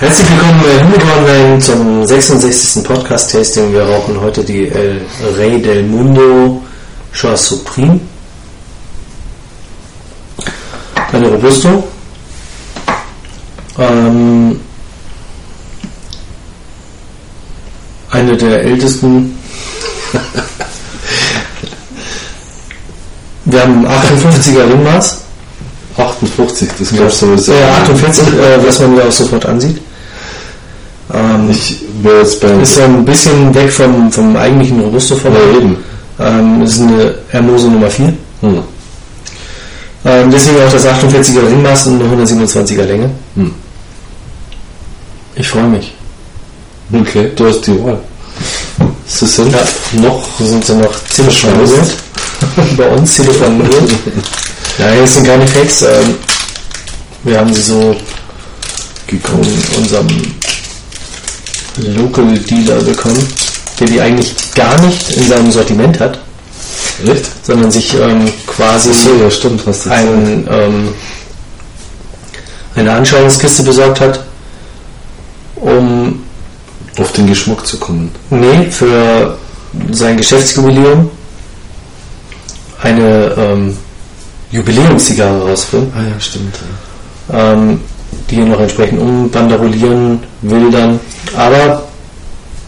Herzlich willkommen bei Hundekornwein zum 66. Podcast-Tasting. Wir rauchen heute die El Rey del Mundo Choix Supreme. Eine Robusto. Ähm, eine der ältesten. Wir haben 58er Ringmaß. 58, das glaubst du Ja, 48, äh, was man ja auch sofort ansieht. Ähm, Ich wäre jetzt bei ist ein bisschen weg vom, vom eigentlichen Robusto-Format. Ja, eben. Ähm, ist eine Hermoso Nummer 4. Hm. Ähm, deswegen auch das 48er Ringmaß und eine 127er Länge. Hm. Ich freue mich. Okay, du hast die Wahl. Sie sind Ja. noch sind so noch ziemlich verwirrt. Bei uns telefoniert. Nein, es sind keine Fakes. Ähm, wir haben sie so gekommen. von unserem Local Dealer bekommen, der die eigentlich gar nicht in seinem Sortiment hat, Echt? sondern sich ähm, quasi So, ja, stimmt, ein, ähm, eine Anschauungskiste besorgt hat, um Auf den Geschmack zu kommen. nee, für sein Geschäftsjubiläum eine ähm, Jubiläumszigarre rausbringen, Ah ja, stimmt. ähm, die noch entsprechend umbanderolieren will dann. Aber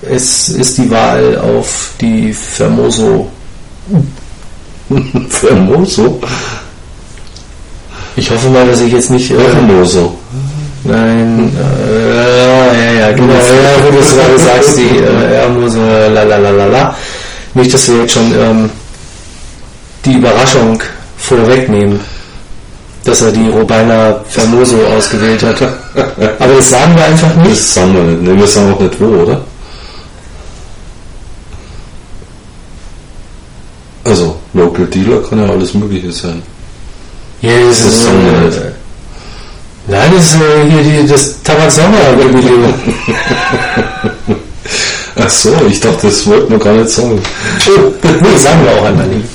es ist die Wahl auf die Fermoso. Fermoso? Ich hoffe mal, dass ich jetzt nicht... Äh, Fermoso. Nein, äh, ja, ja, genau, ja, wo du es gerade sagst, die äh, Hermose, la la la la la. Nicht, dass wir jetzt schon ähm, die Überraschung vorwegnehmen, dass er die Robina Fermoso ausgewählt hat. Aber das sagen wir einfach nicht. Das sagen wir nicht. Ne, wir sagen auch nicht wo, oder? Also, Local Dealer kann ja alles Mögliche sein. Ja, das Das ist, sagen wir äh, nicht. Nein, das ist äh, hier die, das Tabak-Sommer-Jubiläum. Ach so, ich dachte, das wollten wir gar nicht sagen. Oh, nee, sagen wir auch einmal nicht.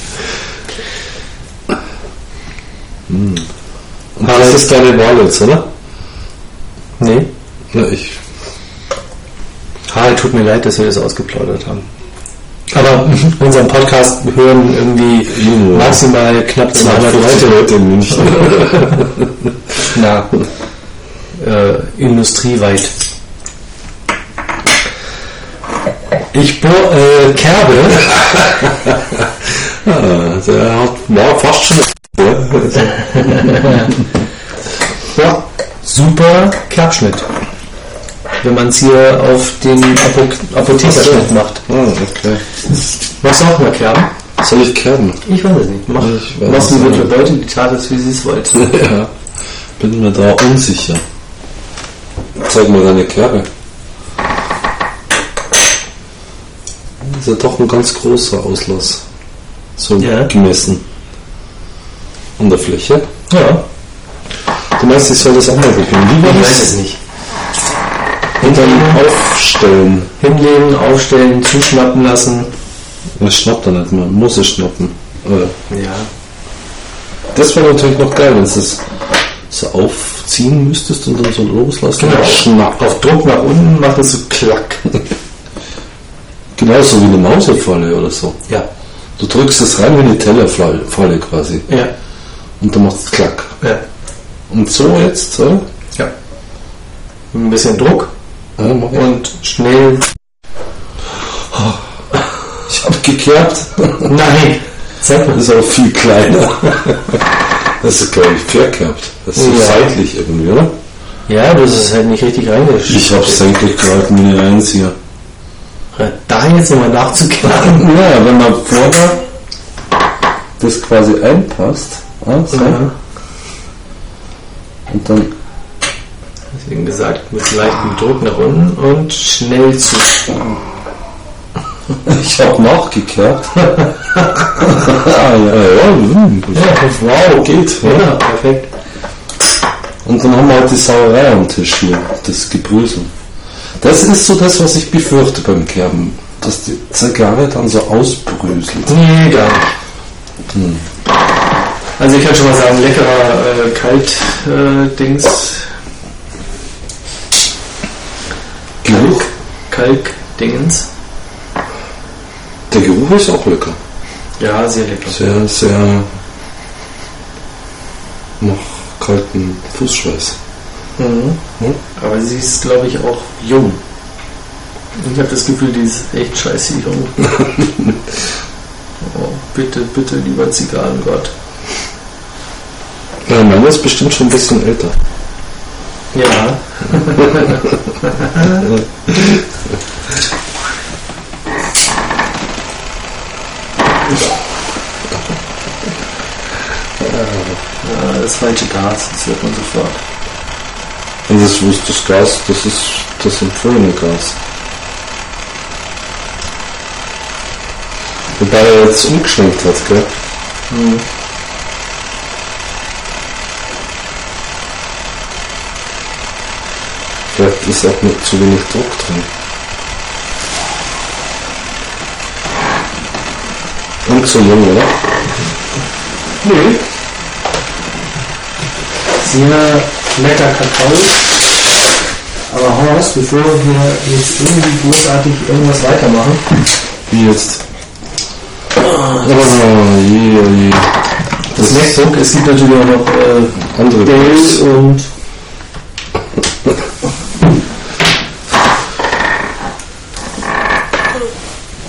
Und das ist deine jetzt, oder? Nee. Na, ich. Ah, tut mir leid, dass wir das ausgeplaudert haben. Aber unseren Podcast hören irgendwie Junge. maximal knapp 200 Leute. Leute in München. Na, äh, industrieweit. Ich bohr, äh, Kerbe. Ah, der hat, war fast schon. Ja, super Kerbschnitt. Wenn man es hier auf den Apo Apothekerschnitt macht. Ah, okay. Machst du auch mal Kerben? Soll ich kerben? Ich weiß es nicht. Mach, Ich weiß machst du mit der Beute die Tat wie sie es wollte. Ja, bin mir da unsicher. Zeig mal deine Kerbe. Das ist ja doch ein ganz großer Auslass. So Ja. gemessen. An der Fläche. Ja, Du meinst, ich soll das auch mal probieren? Wie ich weiß es nicht. Und dann aufstellen. Hinlegen, aufstellen, zuschnappen lassen. Das schnappt er nicht mehr. Muss es schnappen. Äh, Ja. Das wäre natürlich noch geil, wenn du das so aufziehen müsstest und dann so loslassen. Genau. Schnapp. Auf Druck nach unten macht es so klack. Genauso wie eine Mausefalle oder so. Ja. Du drückst es rein wie eine Tellerfalle quasi. Ja. Und dann macht es klack. Ja. Und so jetzt, so? Ja. Ein bisschen Druck Ja, und schnell. Ich habe gekerbt. Nein! Zeig mal. Das ist auch viel kleiner. Das ist, glaube ich, verkerbt. Das ist Ja. seitlich irgendwie, oder? Ja, hast es halt nicht richtig reingeschickt. Ich habe senkrecht gehalten wie Eins hier. Da jetzt nochmal nachzukerben. Ja, wenn man vorne das quasi einpasst. Ah, so. Ja. Und dann Deswegen gesagt, mit leichtem Druck nach unten und schnell zu. Ich habe nachgekerbt. ah, ja, ja, hm, wow, geht. Ja. Ja, perfekt. Und dann haben wir halt die Sauerei am Tisch hier, das Gebrösel. Das ist so das, was ich befürchte beim Kerben, dass die Zigarre dann so ausbröselt. Nee, gar nicht. Also ich kann schon mal sagen, leckerer äh, Kalt-Dings. Kalk-Dingens. Der Geruch ist auch lecker. Ja, sehr lecker. Sehr, sehr nach kalten Fußschweiß. Mhm. Hm? Aber sie ist, glaube ich, auch jung. Ich habe das Gefühl, die ist echt scheiße jung. oh, bitte, bitte, lieber Zigarrengott. Ja, meine ist bestimmt schon ein bisschen älter. Ja. das falsche Gas, das hört man sofort. Und das, wo ist das Gas, das ist das empfohlene Gas. Wobei er jetzt umgeschwenkt hat, gell? Hm. Vielleicht ist auch noch zu wenig Druck drin. Und so jung, oder? Nee. Sehr lecker Kakao. Aber Horst, bevor wir jetzt irgendwie großartig irgendwas weitermachen, Wie jetzt? Oh, je, oh je. das MacBook, es gibt natürlich auch noch äh, Andere Dell und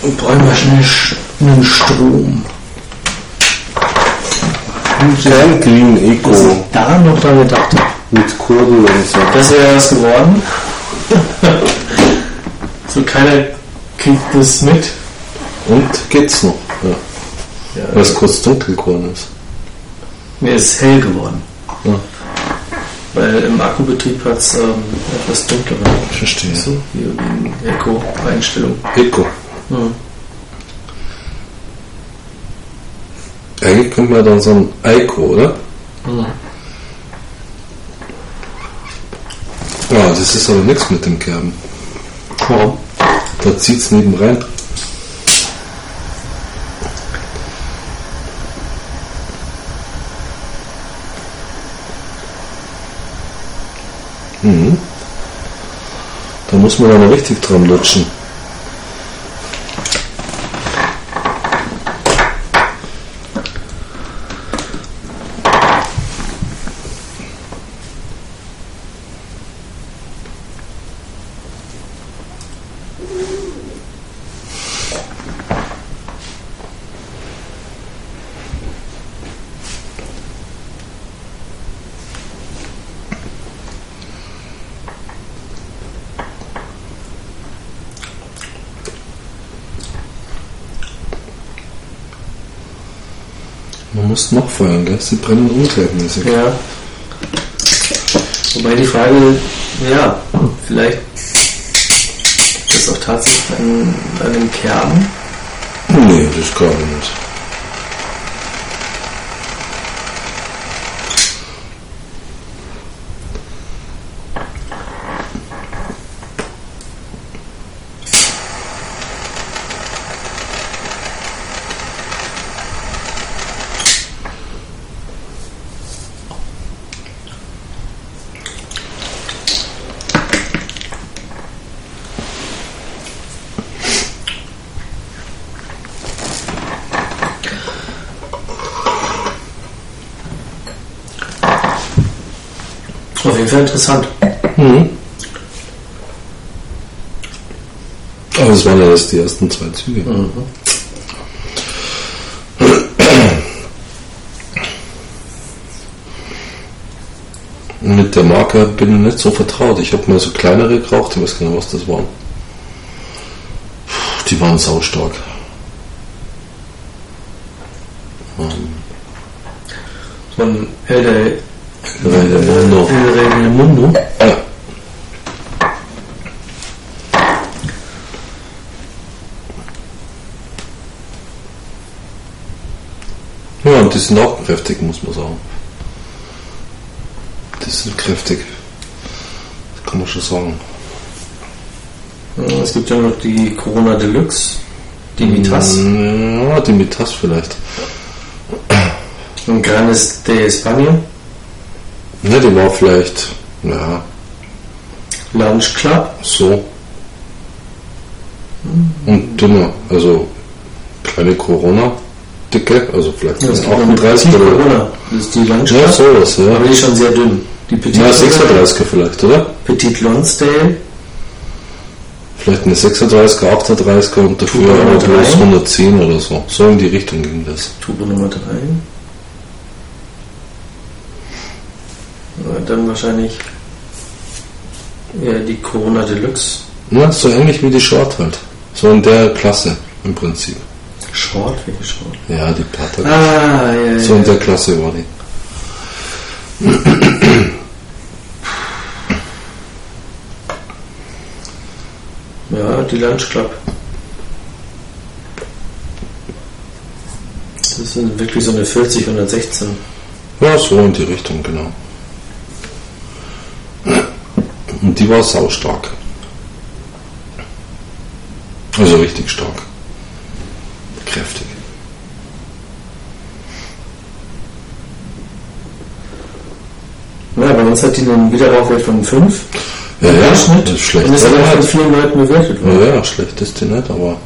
und brauchen wir schnell sch- einen Strom. Kein Clean Eco Was ich da noch dran gedacht habe. mit Kurbel und so. Das wäre was geworden. so keiner kriegt das mit. Und geht's noch? Ja. Ja, Weil es kurz dunkel geworden ist. mir ist hell geworden. Ja. Weil im Akkubetrieb hat es ähm, etwas dunkler. Verstehe. So, hier wegen Echo-Einstellung. Eco. Hm. Eigentlich könnte man dann so ein Eiko, oder? Hm. Ja, das ist aber nichts mit dem Kerben. Warum? Da zieht's neben rein. Mhm. Da muss man dann richtig dran lutschen. Feuern, gell? Sie brennen ungleichmäßig. Ja. Wobei die Frage, ja, vielleicht ist das auch tatsächlich an, an den Kerben. Nee, das glaube ich nicht. Interessant. Mhm. Aber das waren ja erst die ersten zwei Züge. Mit der Marke bin ich nicht so vertraut. Ich habe mal so kleinere geraucht, ich weiß nicht, was das waren. Die waren saustark. Von El de, Weil der Mondo. Mundo. Ja. Und die sind auch kräftig, muss man sagen. Die sind kräftig. Das kann man schon sagen. Es gibt ja noch die Corona Deluxe, die Mitas Ja, die Mitas vielleicht. und Granes de España, Ne, die war vielleicht, ja. Lunch Club? So. Und dünner, also kleine Corona, dicke, also vielleicht ja, 38 oder. Corona. Das ist die Lunch Club. Ja, sowas, ja. Aber die ist schon sehr dünn. Die Petit ja, 36 vielleicht, oder? Petit Lonsdale. Vielleicht eine 36er, 38er und dafür 110 oder so. So in die Richtung ging das. Tube Nummer 3. Dann wahrscheinlich eher die Corona Deluxe. Ja, so ähnlich wie die Short halt. So in der Klasse im Prinzip. Short, welche Short? Ja, die Platte. Ah, ja, ja. So in der Klasse war die. Ja, die Lunch Club. Das sind wirklich so eine 40, 116. Ja, so in die Richtung, genau. Und die war saustark. Also richtig stark. Kräftig. Ja, bei uns hat die einen Wiederrauchwert von 5. Ja, ja, das ist schlecht. Und ist aber von Ja, vielen Leuten bewertet worden. ja, schlecht ist die nicht, aber.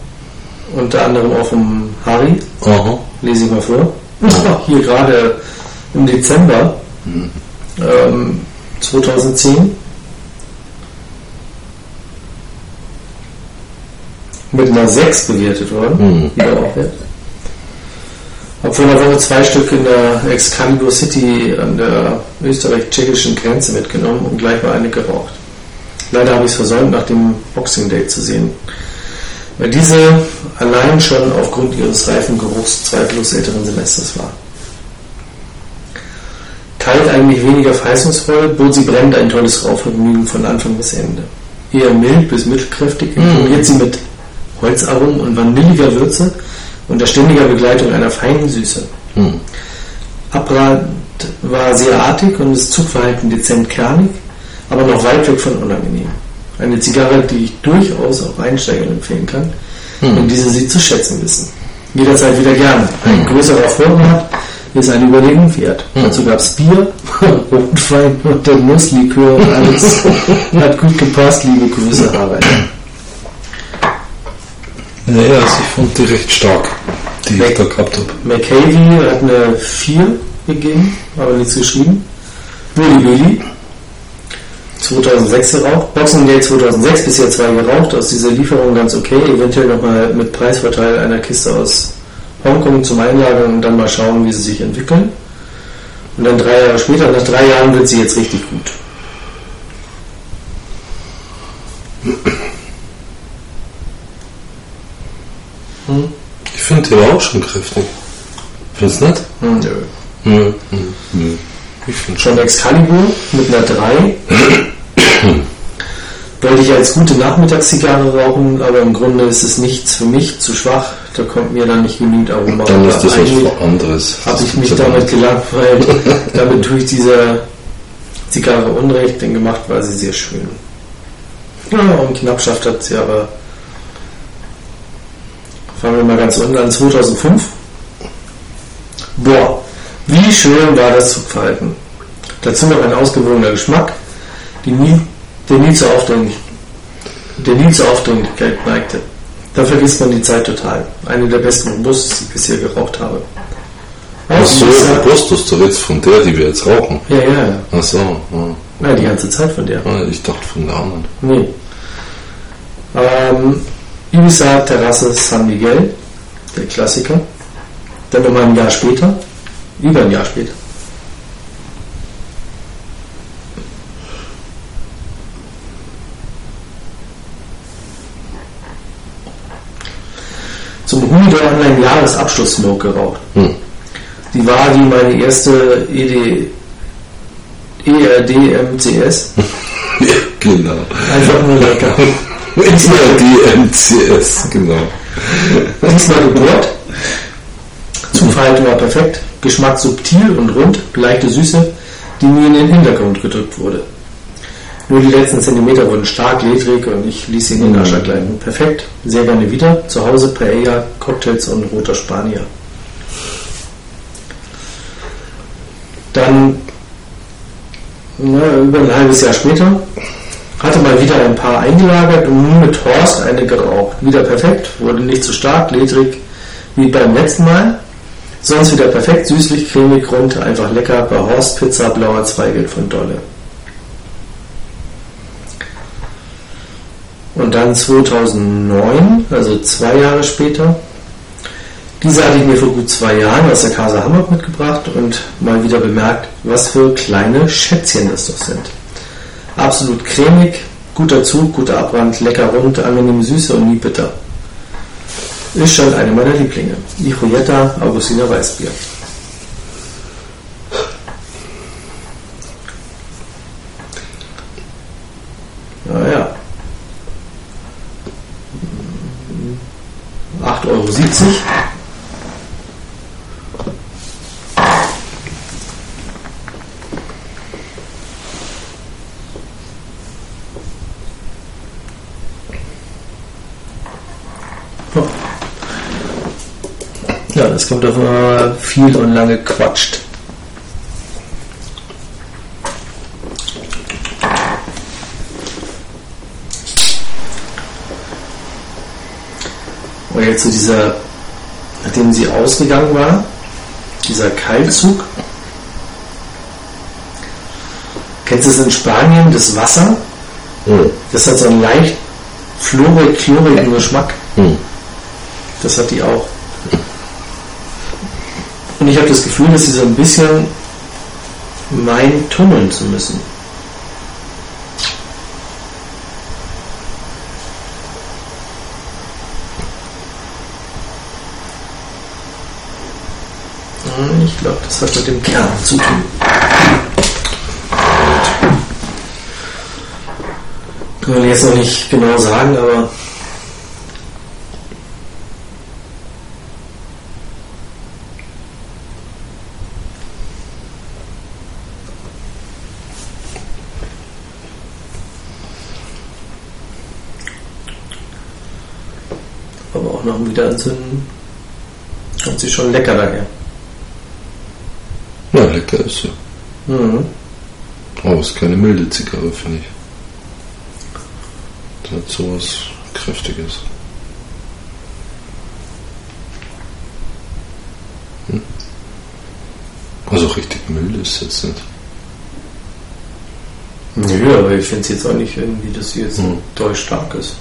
Unter anderem auch vom Harry. Aha. Lese ich mal vor. Hier gerade im Dezember ähm, 2010 mit einer 6 bewertet worden. Mhm. Wiederaufwert. Habe vor einer Woche zwei Stück in der Excalibur City an der österreich-tschechischen Grenze mitgenommen und gleich mal eine geraucht. Leider habe ich es versäumt, nach dem Boxing Day zu sehen. Weil diese allein schon aufgrund ihres reifen Geruchs zweifellos älteren Semesters war. Kalt eigentlich weniger verheißungsvoll, bot sie brennend ein tolles Rauchvergnügen von Anfang bis Ende. Eher mild bis mittelkräftig, imponiert sie mit Holzaromen und vanilliger Würze unter ständiger Begleitung einer feinen Süße. Hm. Abrat war sehr artig und das Zugverhalten dezent kernig, aber noch weit weg von unangenehm. Eine Zigarre, die ich durchaus auch Einsteigern empfehlen kann, wenn diese sie zu schätzen wissen. Jederzeit wieder gern. Ein größerer Vorrat ist ein Überlegen wert. Dazu gab es Bier, Rotwein und der Nusslikör und alles hat gut gepasst, liebe Grüße, Harald. Ja, ja, also ich fand die recht stark, die ich da gehabt habe. McCavey hat eine 4 gegeben, aber nichts geschrieben. Bully Willy 2006 geraucht. Boxing Day 2006 bisher zwei geraucht. Aus dieser Lieferung ganz okay. Eventuell nochmal mit Preisvorteil einer Kiste aus Hongkong zum Einlagern und dann mal schauen, wie sie sich entwickeln. Und dann drei Jahre später, nach drei Jahren wird sie jetzt richtig gut. Die war auch schon kräftig. Findest du nicht? Hm, nö. Nö. Hm. Nö. Ich finde schon. Excalibur mit einer 3. Wollte ich als gute Nachmittagszigarre rauchen, aber im Grunde ist es nichts für mich, zu schwach. Da kommt mir dann nicht genügend Aroma. Dann ist das was anderes. habe ich mich damit gelangweilt. damit tue ich dieser Zigarre Unrecht, denn gemacht war sie sehr schön. Ja, und Knappschaft hat sie aber. Fangen wir mal ganz unten an, 2005. Boah, wie schön war das Zugverhalten. Dazu noch ein ausgewogener Geschmack, nie, der nie zur Aufdringlich, der nie zur Aufdringlichkeit neigte. Da vergisst man die Zeit total. Eine der besten Robustus, die ich bisher geraucht habe. Ach so, wie gesagt- Robustus, du redest von der, die wir jetzt rauchen. ja, ja, ja. Ach so, ja. Nein, die ganze Zeit von der. Ah, Ich dachte von der anderen. Nee. Ähm, Ibiza Terrasse San Miguel, der Klassiker. Dann nochmal ein Jahr später, über ein Jahr später. Zum Hunde Online Jahresabschluss-Smoke geraucht. Hm. Die war wie meine erste ED, ERDMCS. Ja, genau. Einfach nur lecker. Diesmal die MCS, genau. Diesmal gebohrt. Zugverhalten war perfekt. Geschmack subtil und rund, leichte Süße, die mir in den Hintergrund gedrückt wurde. Nur die letzten Zentimeter wurden stark ledrig und ich ließ sie in den Ascher gleiten. Perfekt, sehr gerne wieder. Zu Hause Paella, Cocktails und roter Spanier. Dann na, über ein halbes Jahr später Hatte mal wieder ein paar eingelagert und nun mit Horst eine geraucht. Wieder perfekt, wurde nicht zu stark, ledrig wie beim letzten Mal. Sonst wieder perfekt, süßlich, cremig, rund, einfach lecker. Bei Horst Pizza blauer Zweigelt von Dolle. Und dann 2009, also zwei Jahre später, diese hatte ich mir vor gut zwei Jahren aus der Casa Hamburg mitgebracht und mal wieder bemerkt, was für kleine Schätzchen das doch sind. Absolut cremig, guter Zug, guter Abbrand, lecker rund, angenehm süße und nie bitter. Ist schon eine meiner Lieblinge. Die Julietta Augustiner Weißbier. Naja. 8,70 Euro. Kommt auf äh, viel und lange quatscht. Und jetzt so dieser, nachdem sie ausgegangen war, dieser Keilzug. Kennst du es in Spanien, das Wasser? Mhm. Das hat so einen leicht fluorig, chlorigen Geschmack. Mhm. Das hat die auch. Und ich habe das Gefühl, dass sie so ein bisschen meinen, tummeln zu müssen. Ich glaube, das hat mit dem Kern zu tun. Kann man jetzt noch nicht genau sagen, aber aber auch noch wieder entzünden. Kommt sie schon lecker daher. Ja, lecker ist sie. Mhm. Aber es ist keine milde Zigarre, finde ich. Das hat sowas Kräftiges. Hm? Also richtig mild ist es jetzt nicht. Nö, aber ich finde es jetzt auch nicht irgendwie, dass sie jetzt Mhm. doll stark ist.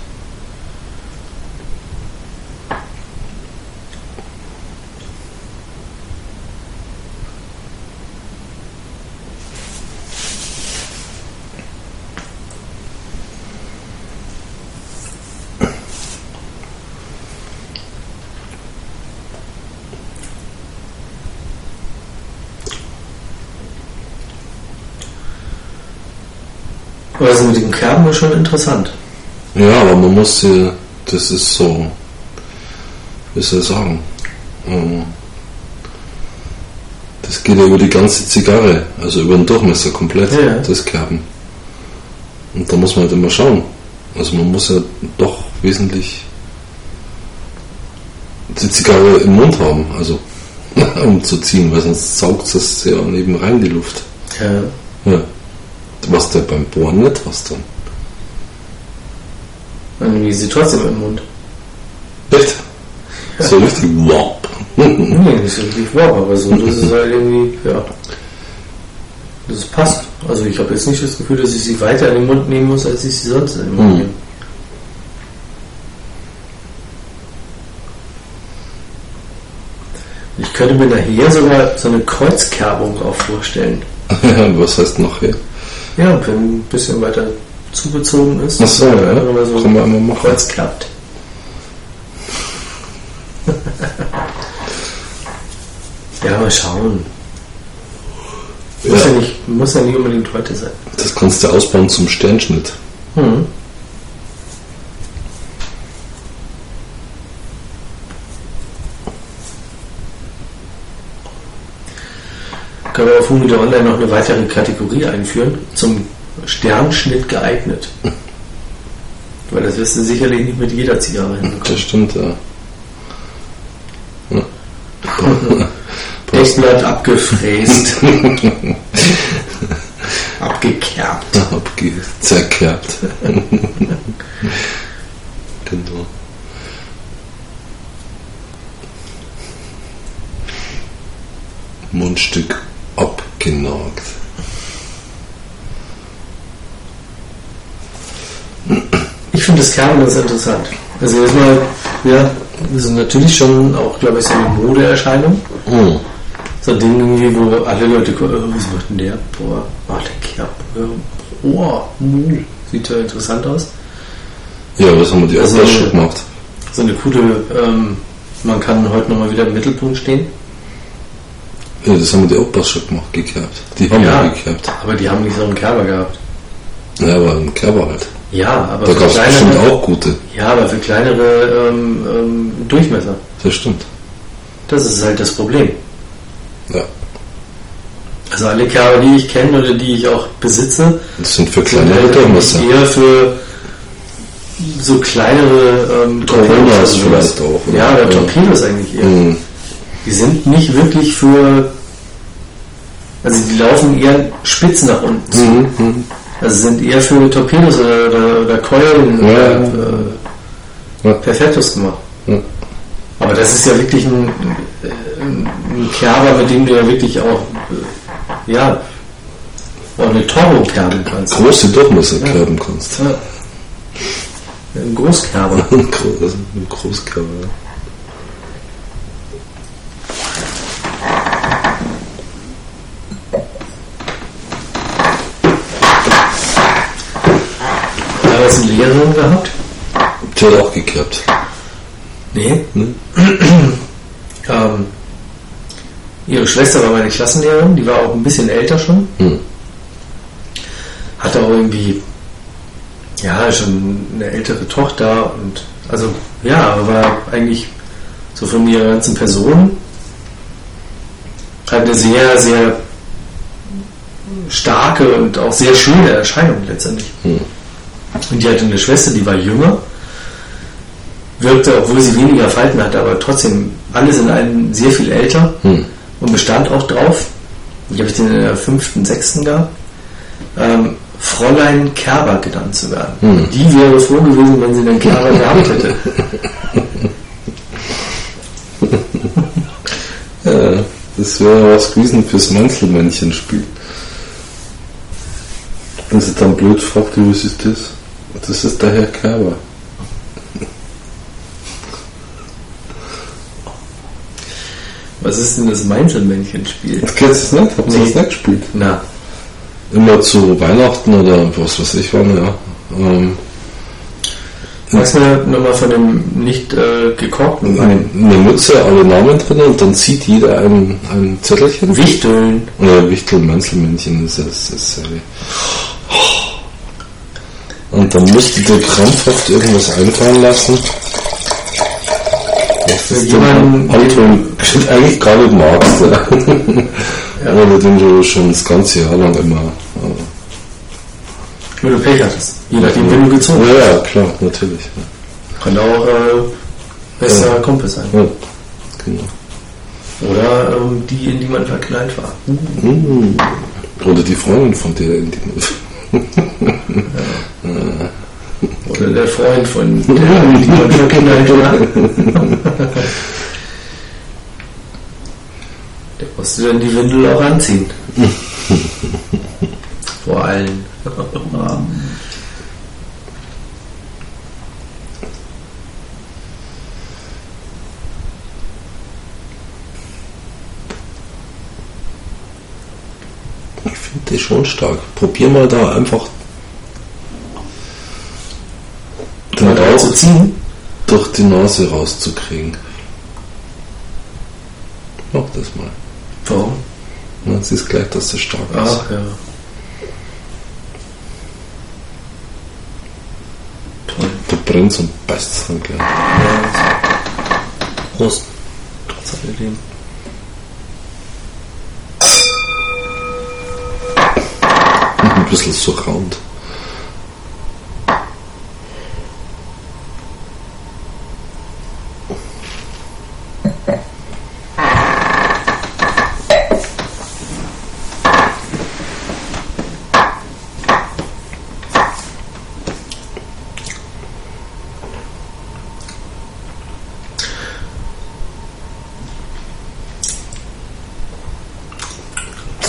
Aber das mit den Kerben ist schon interessant. Ja, aber man muss sie, das ist so, wie soll ich sagen, ähm, das geht ja über die ganze Zigarre, also über den Durchmesser komplett, Ja. das Kerben. Und da muss man halt immer schauen. Also man muss ja doch wesentlich die Zigarre im Mund haben, also um zu ziehen, weil sonst saugt es ja neben rein die Luft. Ja. Ja. Was der beim Bohren nicht hast dann. Irgendwie ist sie trotzdem im Mund. Echt? So richtig wop. Nee, nicht so richtig wow, aber so, das ist halt irgendwie, ja. Das passt. Also ich habe jetzt nicht das Gefühl, dass ich sie weiter in den Mund nehmen muss, als ich sie sonst in den Mund Mhm. nehme. Ich könnte mir nachher sogar so eine Kreuzkerbung auch vorstellen. Was heißt noch hier? Ja, wenn ein bisschen weiter zugezogen ist. Ach so, ja. Man so Kann man einmal machen. Kreuz klappt. ja, mal schauen. Muss ja, Ja, nicht, muss ja nicht unbedingt heute sein. das kannst du ausbauen zum Sternschnitt. Hm. Wir auf Humide Online noch eine weitere Kategorie einführen? Zum Sternschnitt geeignet. Weil das wirst du sicherlich nicht mit jeder Zigarre hinbekommen. Das stimmt, ja. ja. Bleibt abgefräst. Abgekerbt. Abge zerkerbt. genau. Mundstück abgenagt. Ich finde das Kerben ganz interessant. Also erstmal, ja, das ist natürlich schon auch, glaube ich, so eine Modeerscheinung. Hm. So ein Ding irgendwie, wo alle Leute gucken, oh, was macht denn der? Boah, ah, der Kerb. Oh, hm, sieht ja interessant aus. Ja, was haben wir die Also- schon gemacht? So eine coole, ähm, man kann heute nochmal wieder im Mittelpunkt stehen. Ja, das haben wir die Opas schon gemacht, gekerbt. Die haben Ja. wir gekerbt. Aber die haben nicht so einen Kerber gehabt. Ja, aber ein Kerber halt. Ja, aber Da für gab es bestimmt kleinere, auch gute. ja, aber für kleinere ähm, ähm, Durchmesser. Das stimmt. Das ist halt das Problem. Ja. Also alle Kerber, die ich kenne oder die ich auch besitze, Das sind für kleinere halt Durchmesser. eher für so kleinere ähm, sowas. vielleicht auch, oder? Ja, oder Ja. Torpedos eigentlich eher. Mhm. Die sind nicht wirklich für. Also die laufen eher spitz nach unten. zu. Mhm. Mhm. Also sind eher für Torpedos oder, oder, oder Keulen Ja. oder äh, Ja. Perfektus gemacht. Ja. Aber das ist ja wirklich ein, ein, Kerber, mit dem du ja wirklich auch äh, ja auch eine Toro kerben kannst. Große Durchmesser kerben kannst. Ja. Ein Großkerber. Also ein Großkerber, ja. Da hast du eine Lehrerin gehabt? Die hat auch gekerbt. Nee. Ne? Ähm, ihre Schwester war meine Klassenlehrerin, die war auch ein bisschen älter schon. Hm. Hatte auch irgendwie, ja, schon eine ältere Tochter und, also, ja, war eigentlich so von ihrer ganzen Person halt eine sehr, sehr starke und auch sehr schöne Erscheinung letztendlich. Hm. Und die hatte eine Schwester, die war jünger, wirkte, obwohl sie weniger Falten hatte, aber trotzdem alles in allem sehr viel älter Hm. und bestand auch drauf. Die habe ich den in der fünften, sechsten gehabt. Ähm, Fräulein Kerber genannt zu werden. Hm. Die wäre froh gewesen, wenn sie den Kerber gehabt hätte. Ja, das wäre was gewesen fürs Manzelmännchen-Spiel. Wenn sie dann blöd fragt, was ist das? Das ist der Herr Kerber. Was ist denn das Mainzelmännchen-Spiel? Das kennst du es nicht? Habt ihr Nee. das nicht gespielt? Na, Immer zu Weihnachten oder was weiß ich wann, ja. Ähm, sagst du mir nochmal von dem nicht äh, gekorkten Wein? eine Mütze, alle Namen drin und dann zieht jeder ein, ein Zettelchen. Wichteln. Oder Wichtel, Manzelmännchen, ist, das ist ja Und dann musst du dir krampfhaft irgendwas einfallen lassen. Für ist jemanden, denn Anton eigentlich gar nicht magst. Ja. Ja. Oder den du schon das ganze Jahr lang immer. Wenn du Pech hattest. Je nachdem, wenn du gezogen Ja, hast. ja, klar, natürlich. Kann auch äh, bester Ja. Kumpel sein. Ja, genau. Oder ähm, die, in die man verknallt war. Mhm. Oder die Freundin von der, in die Oder der Freund von der, die man verknallt war. Der musste dann die Windel auch anziehen. Vor allen. Finde das schon stark. Probier mal da einfach den Mal Rauch zu ziehen. durch die Nase rauszukriegen. Mach das mal. Warum? Man siehst gleich, dass das stark ist. Ach ja. Toll. Du brennst und beißt dann gleich. Prost. Trotz alledem. bisschen so rund.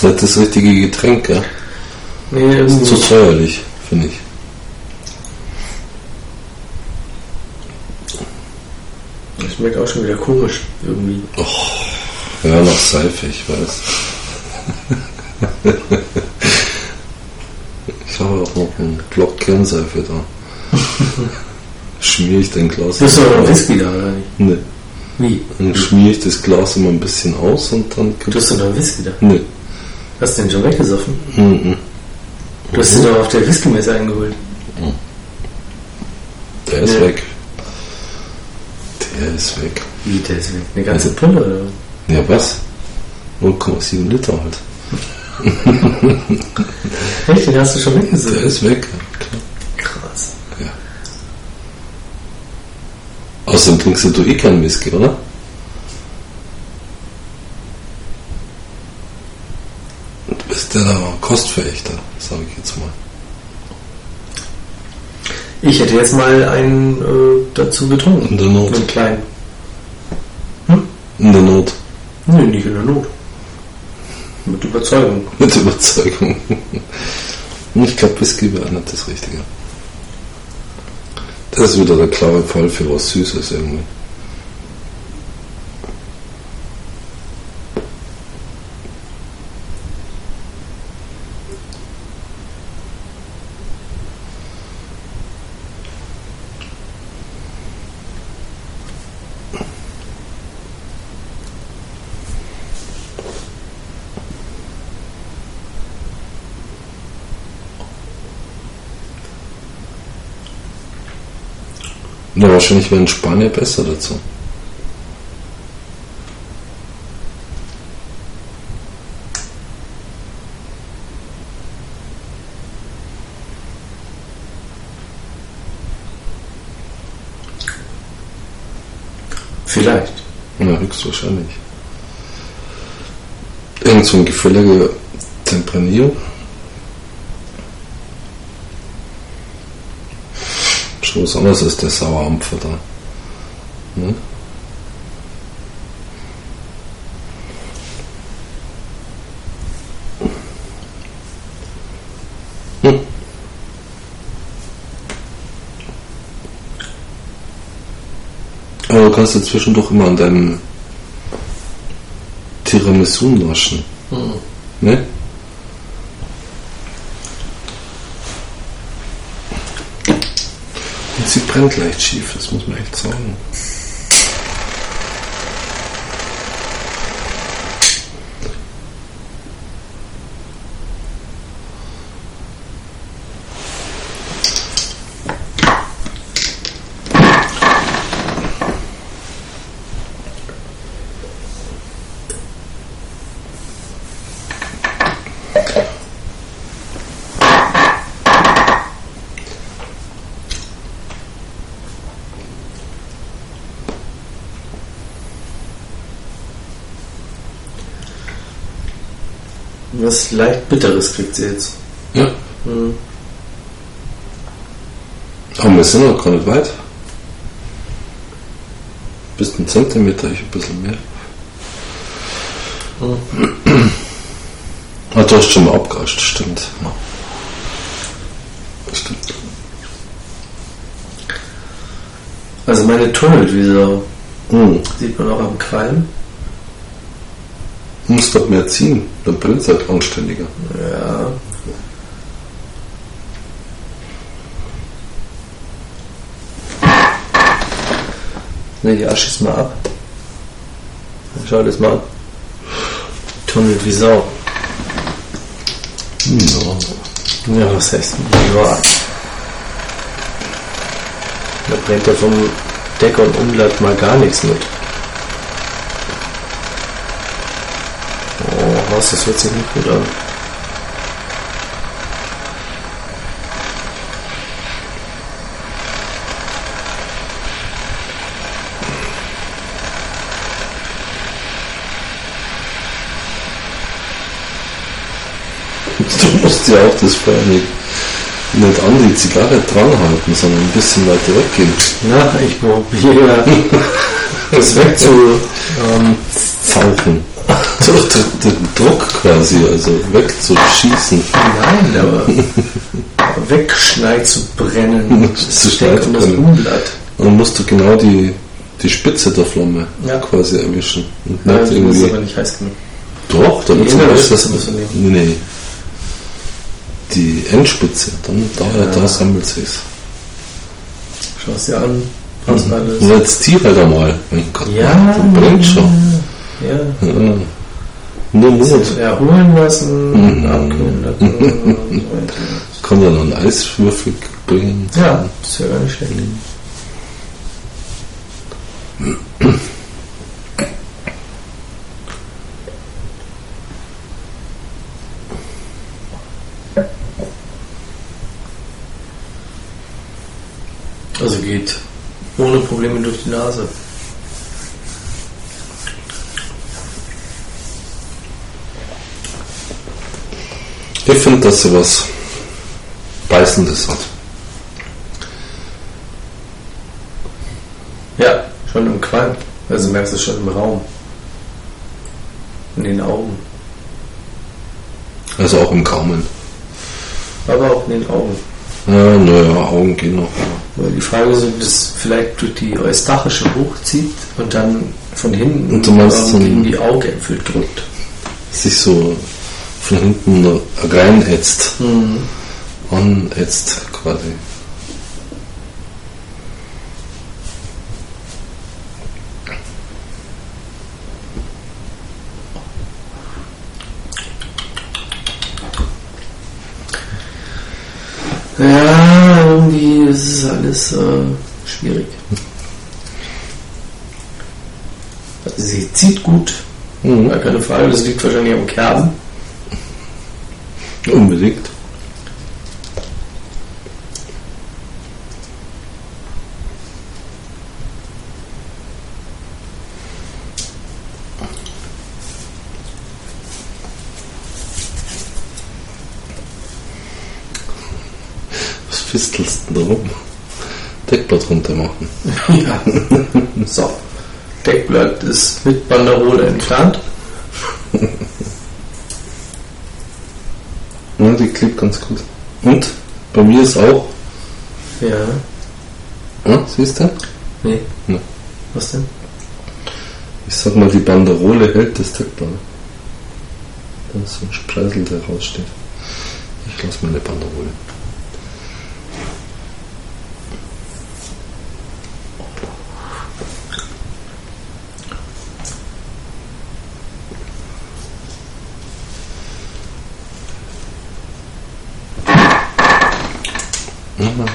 Das ist das richtige Getränk, ja? Nee, Das ist zu säuerlich, finde ich. Das schmeckt auch schon wieder komisch irgendwie. Ja, nach Seife, ich weiß. ich habe auch noch einen Block Kernseife da. Schmier ich dein Glas. Bist du noch Whisky da oder nicht? Nee. Wie? Dann schmier ich das Glas immer ein bisschen aus und dann Du hast doch noch Whisky da. Nee. Hast du den schon weggesoffen? Mhm. Du hast den doch auf der Whisky-Messe eingeholt. Der ist Nee. weg. Der ist weg. Wie, der ist weg? Eine ganze Pulle oder was? Ja, was? 0,7 Liter halt. Echt? Den hast du schon Der weggesoffen? ist weg. Klar. Krass. Außerdem trinkst du eh keinen Whisky, oder? Du bist ja da Kostverächter, sage ich jetzt mal. Ich hätte jetzt mal einen äh, dazu getrunken. In der Not. Einen kleinen. In der Not. Nee, nicht in der Not. Mit Überzeugung. Mit Überzeugung. Ich glaube, Whisky wäre nicht das Richtige. Das ist wieder der klare Fall für was Süßes irgendwie. Ja, wahrscheinlich wären Spanier besser dazu. Vielleicht. Ja, höchstwahrscheinlich. Irgend so ein gefälliger Tempranillo. Schon was anderes als der Sauerampfer da. Ne? Hm. Aber du kannst ja zwischendurch immer an deinem Tiramisu naschen. Ne? Brennt leicht schief, das muss man echt sagen. Was leicht Bitteres kriegt sie jetzt. Ja. Mhm. Aber wir sind noch gar nicht weit. Bis ein Zentimeter, ich ein bisschen mehr. Ah, du hast schon mal abgerascht, stimmt. Ja. Stimmt. Also meine tunnelt wie so. Hm. Sieht man auch am Qualm. Du musst doch mehr ziehen, dann brennt es halt anständiger. Ja. Die Asche ist mal ab. Schau das mal an. Tunnelt wie Sau. Hm, ja. Ja, was heißt ja. Da brennt ja vom Deck und Umlatt mal gar nichts mit. Was, das hört sich nicht gut an. Du musst ja auch das Feuer nicht, nicht an die Zigarre dranhalten, sondern ein bisschen weiter weggehen. Na, ich probiere das wegzu. Ähm. Durch den, Druck quasi. also wegzuschießen. Nein, aber wegschneid zu brennen. Zu um das brennen. Umblatt. Und dann musst du genau die, die Spitze der Flamme Ja. quasi erwischen. Und Nein, nicht das ist irgendwie. aber nicht heiß genug. Doch, dass- musst du nehmen. Nee. Die Endspitze, dann da, Ja. da sammelt sich's. Schau es dir an. Und jetzt zieh halt einmal. Mein Gott, Ja, dann brennt schon. Ja. Ja. Mut. Sich erholen lassen, Mhm. abkühlen lassen. Kann dann einen Eiswürfel bringen. Ja, ist ja gar nicht schlecht. Also geht ohne Probleme durch die Nase. Finde, dass sie was Beißendes hat. Ja, schon im Qualm. Also merkst du es schon im Raum. In den Augen. Also auch im Gaumen. Aber auch in den Augen. Ja, naja, Augen gehen noch. Weil die Frage ist, ob das vielleicht durch die Eustachische hochzieht und dann von hinten Und du meinst gegen die Augäpfel drückt. Sich so von hinten reinätzt. Anätzt quasi. Ja, irgendwie ist es alles äh, schwierig. Also sie zieht gut, Mhm. gar keine Frage. Das liegt wahrscheinlich am Kerben. Unbedingt. Was fistelst du denn da rum? Deckblatt runter machen. ja. So. Deckblatt ist mit Banderole entfernt. Die klebt ganz gut. Und bei mir ist auch, Ja. ja, siehst du? Nee. Ja. Was denn? Ich sag mal, die Banderole hält das Deckblatt. Da ist so ein Spreisel, der raussteht. Ich lasse meine Banderole.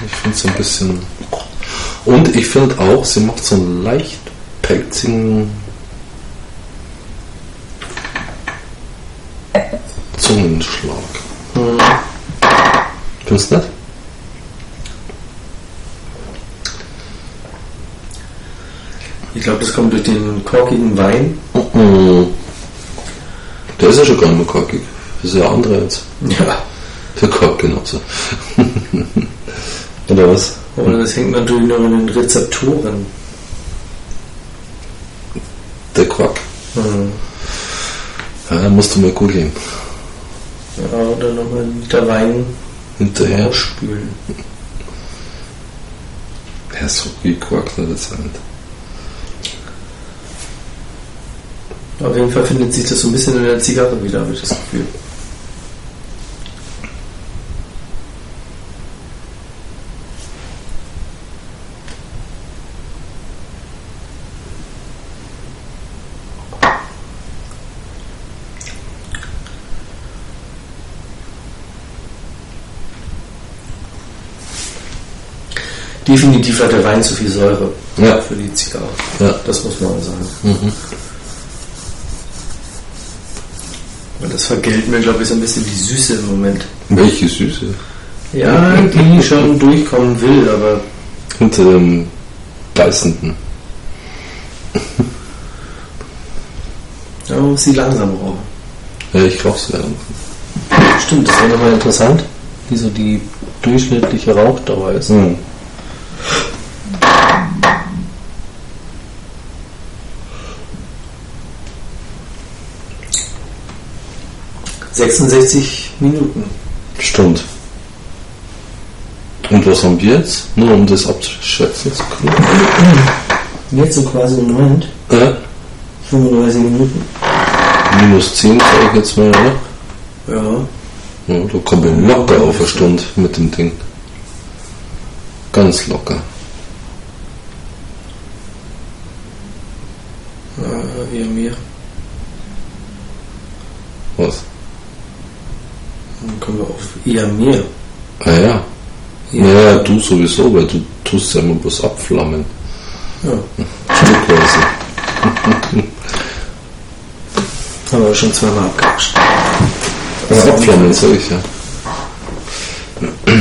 Ich finde es ein bisschen. Und ich finde auch, sie macht so einen leicht pelzigen Zungenschlag. Hm. Findest du nicht? Ich glaube, das kommt durch den korkigen Wein. Der ist ja schon gar nicht mehr korkig. Das ist ja andere jetzt. Ja. Der Kork genauso. Oder was? Oder das hängt natürlich noch in den Rezeptoren. Der Quark. Hm. Ja, musst du mal googeln. Ja, oder nochmal Liter Wein Hinterher. ausspülen. Ja, so wie Quark nicht das halt. Auf jeden Fall findet sich das so ein bisschen in der Zigarre wieder, habe ich das Gefühl. Definitiv hat der Wein zu viel Säure Ja. für die Zigarre. Ja. Das muss man sagen. Mhm. Und das vergällt mir, glaube ich, so ein bisschen die Süße im Moment. Welche Süße? Ja, die schon durchkommen will, aber Hinter dem Beißenden. da muss sie langsam rauchen. Ja, ich glaube es ja. Stimmt, das wäre nochmal interessant, wie so die durchschnittliche Rauchdauer ist. Mhm. 66 Minuten. Stimmt. Und was haben wir jetzt? Nur um das abzuschätzen zu können. Jetzt so quasi im Moment Ja. 35 Minuten. Minus 10 sage ich jetzt mal, oder? Ja. Ja, da kommen wir locker auf eine Stunde mit dem Ding. Ganz locker. Äh, eher mehr. Was? Dann kommen wir auf eher mehr. Ah ja. Naja, du sowieso, weil du tust ja immer bloß abflammen. Ja. Stückweise. Haben wir schon zweimal abgehascht. Ja, abflammen, sag ich ja. Ja,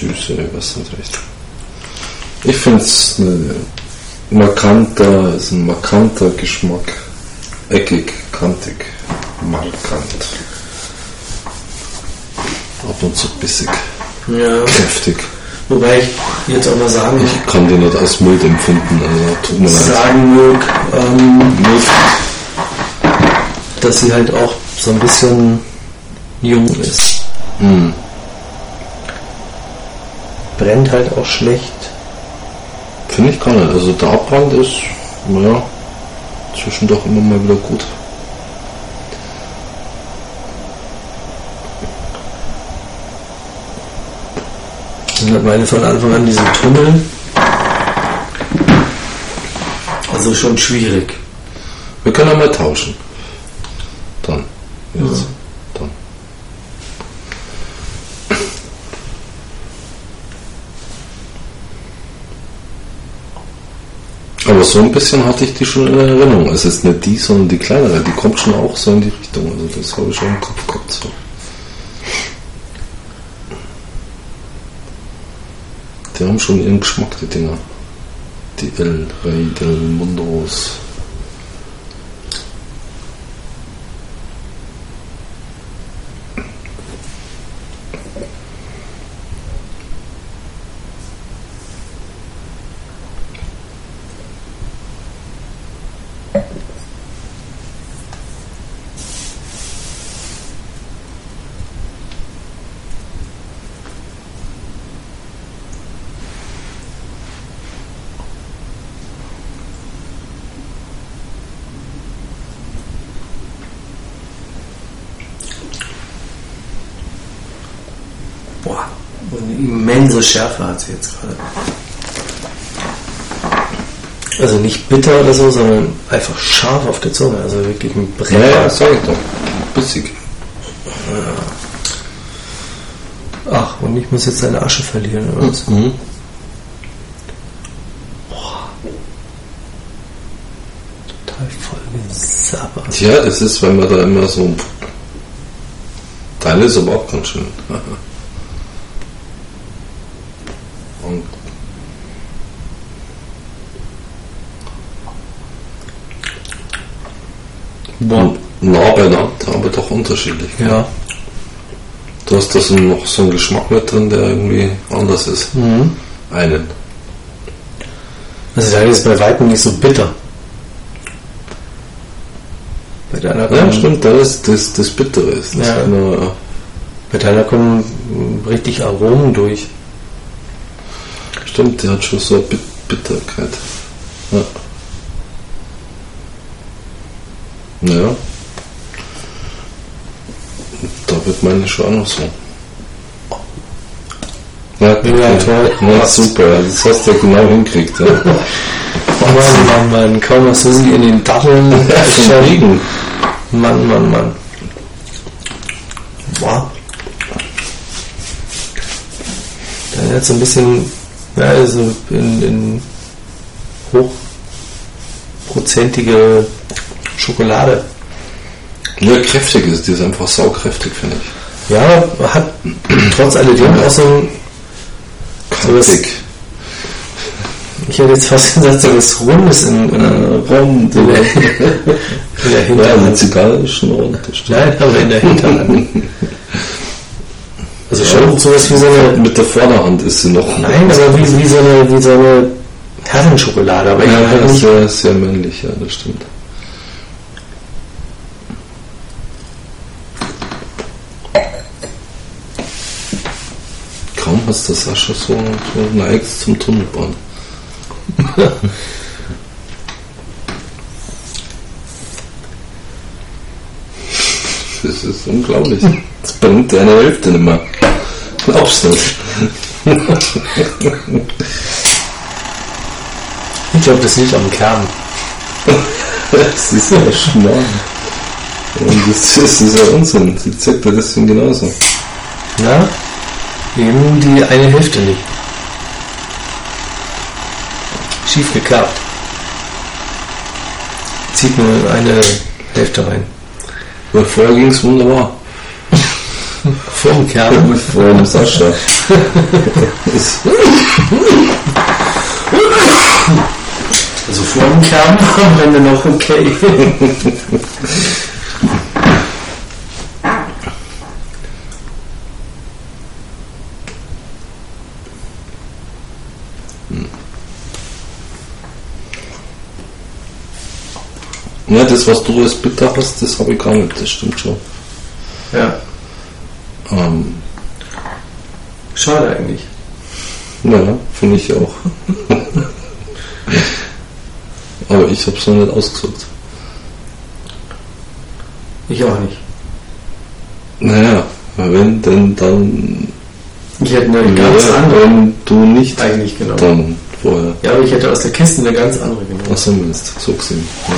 süß, ey, was nicht recht. Ich finde es ein markanter, ist ein markanter Geschmack. Eckig, kantig, markant. Ab und zu bissig, Ja. kräftig. Wobei ich jetzt auch mal sagen, Ich kann die nicht als mild empfinden, also tut mir leid. sagen mag, ähm, Mild, dass sie halt auch so ein bisschen jung ist. hm, Brennt halt auch schlecht. finde ich gar nicht. Also der Abbrand ist, naja, zwischendurch immer mal wieder gut. Hat meine von Anfang an diesen Tunnel. Also schon schwierig. Wir können mal tauschen. Dann. Jetzt. Dann. Aber so ein bisschen hatte ich die schon in Erinnerung. Es ist nicht die, sondern die kleinere. Die kommt schon auch so in die Richtung. Also das habe ich schon im Kopf gehabt. So. Die haben schon ihren Geschmack, die Dinger. Die El Rey del Mundos. Boah, eine Schärfe hat sie jetzt gerade. Also nicht bitter oder so, sondern einfach scharf auf der Zunge. Also wirklich ein Brenner. ja, sag ich doch. Bissig. Ach, und ich muss jetzt eine Asche verlieren oder was? Mhm. Total voll gesabbert. Tja, das ist, wenn man da immer so. Teile ist aber auch ganz schön. Und Boah. nah beieinander, aber doch unterschiedlich. Ja. Du hast da so noch so einen Geschmack mit drin, der irgendwie anders ist. Mhm. Einen. Also der ist bei weitem nicht so bitter. Bei deiner Ja, kommen, stimmt, da ist das, das Bittere ist. Das Ja. nur, bei deiner kommen mm, richtig Aromen durch. stimmt, der hat schon so eine Bit Bitterkeit. Ja. Naja. Da wird meine schon auch noch so. Ja, Ja, toll. Ja, super, das hast du ja genau hinkriegt. Ja. Mann, Mann, Mann, kaum hast du sie in den Datteln. Regen. Mann, Mann, Mann. Boah. Dann jetzt so ein bisschen, ja, also in, in hochprozentige Schokolade. Ja, kräftig ist, die ist einfach saukräftig, finde ich. Ja, hat trotz alledem auch so ein, Kantig. ich hätte jetzt fast gesagt, so was Rundes in, in Rund, In der Ja, Hinterhand. eine Zigarre ist schon. Nein, aber in der Hinterhand. Also schon sowas wie so eine. Mit der Vorderhand ist sie noch. Nein, aber wie, wie so eine, wie so eine Herrenschokolade, aber Ja, ja, nicht. sehr, sehr männlich, ja, das stimmt. Du Sascha so, so neigst zum Tunnelbahn. Das ist unglaublich. Das bringt deine Hälfte nicht mehr. Glaubst du nicht? Ich glaube, das liegt am Kern. Das ist ja Schmarrn. Und das ist, das ist ja Unsinn. Sie zeigt ja deswegen genauso. Na? Eben die eine Hälfte nicht. Schief geklappt. Zieht nur eine Hälfte rein. Weil vorher ging es wunderbar. Vorm Kern. Mit vorher dem Sascha. Also vorm Kern waren wir noch okay. ja, das, was du als bitter hast, das habe ich gar nicht. Das stimmt schon. Ja, Ähm, schade eigentlich. ja, finde ich auch. Aber ich habe es noch nicht ausgesucht. Ich auch nicht. Naja, wenn denn dann. Ich hätte eine ganz andere Wenn du nicht, eigentlich genommen. dann vorher. Ja, aber ich hätte aus der Kiste eine ganz andere genommen. Du meinst, so gesehen. Ja.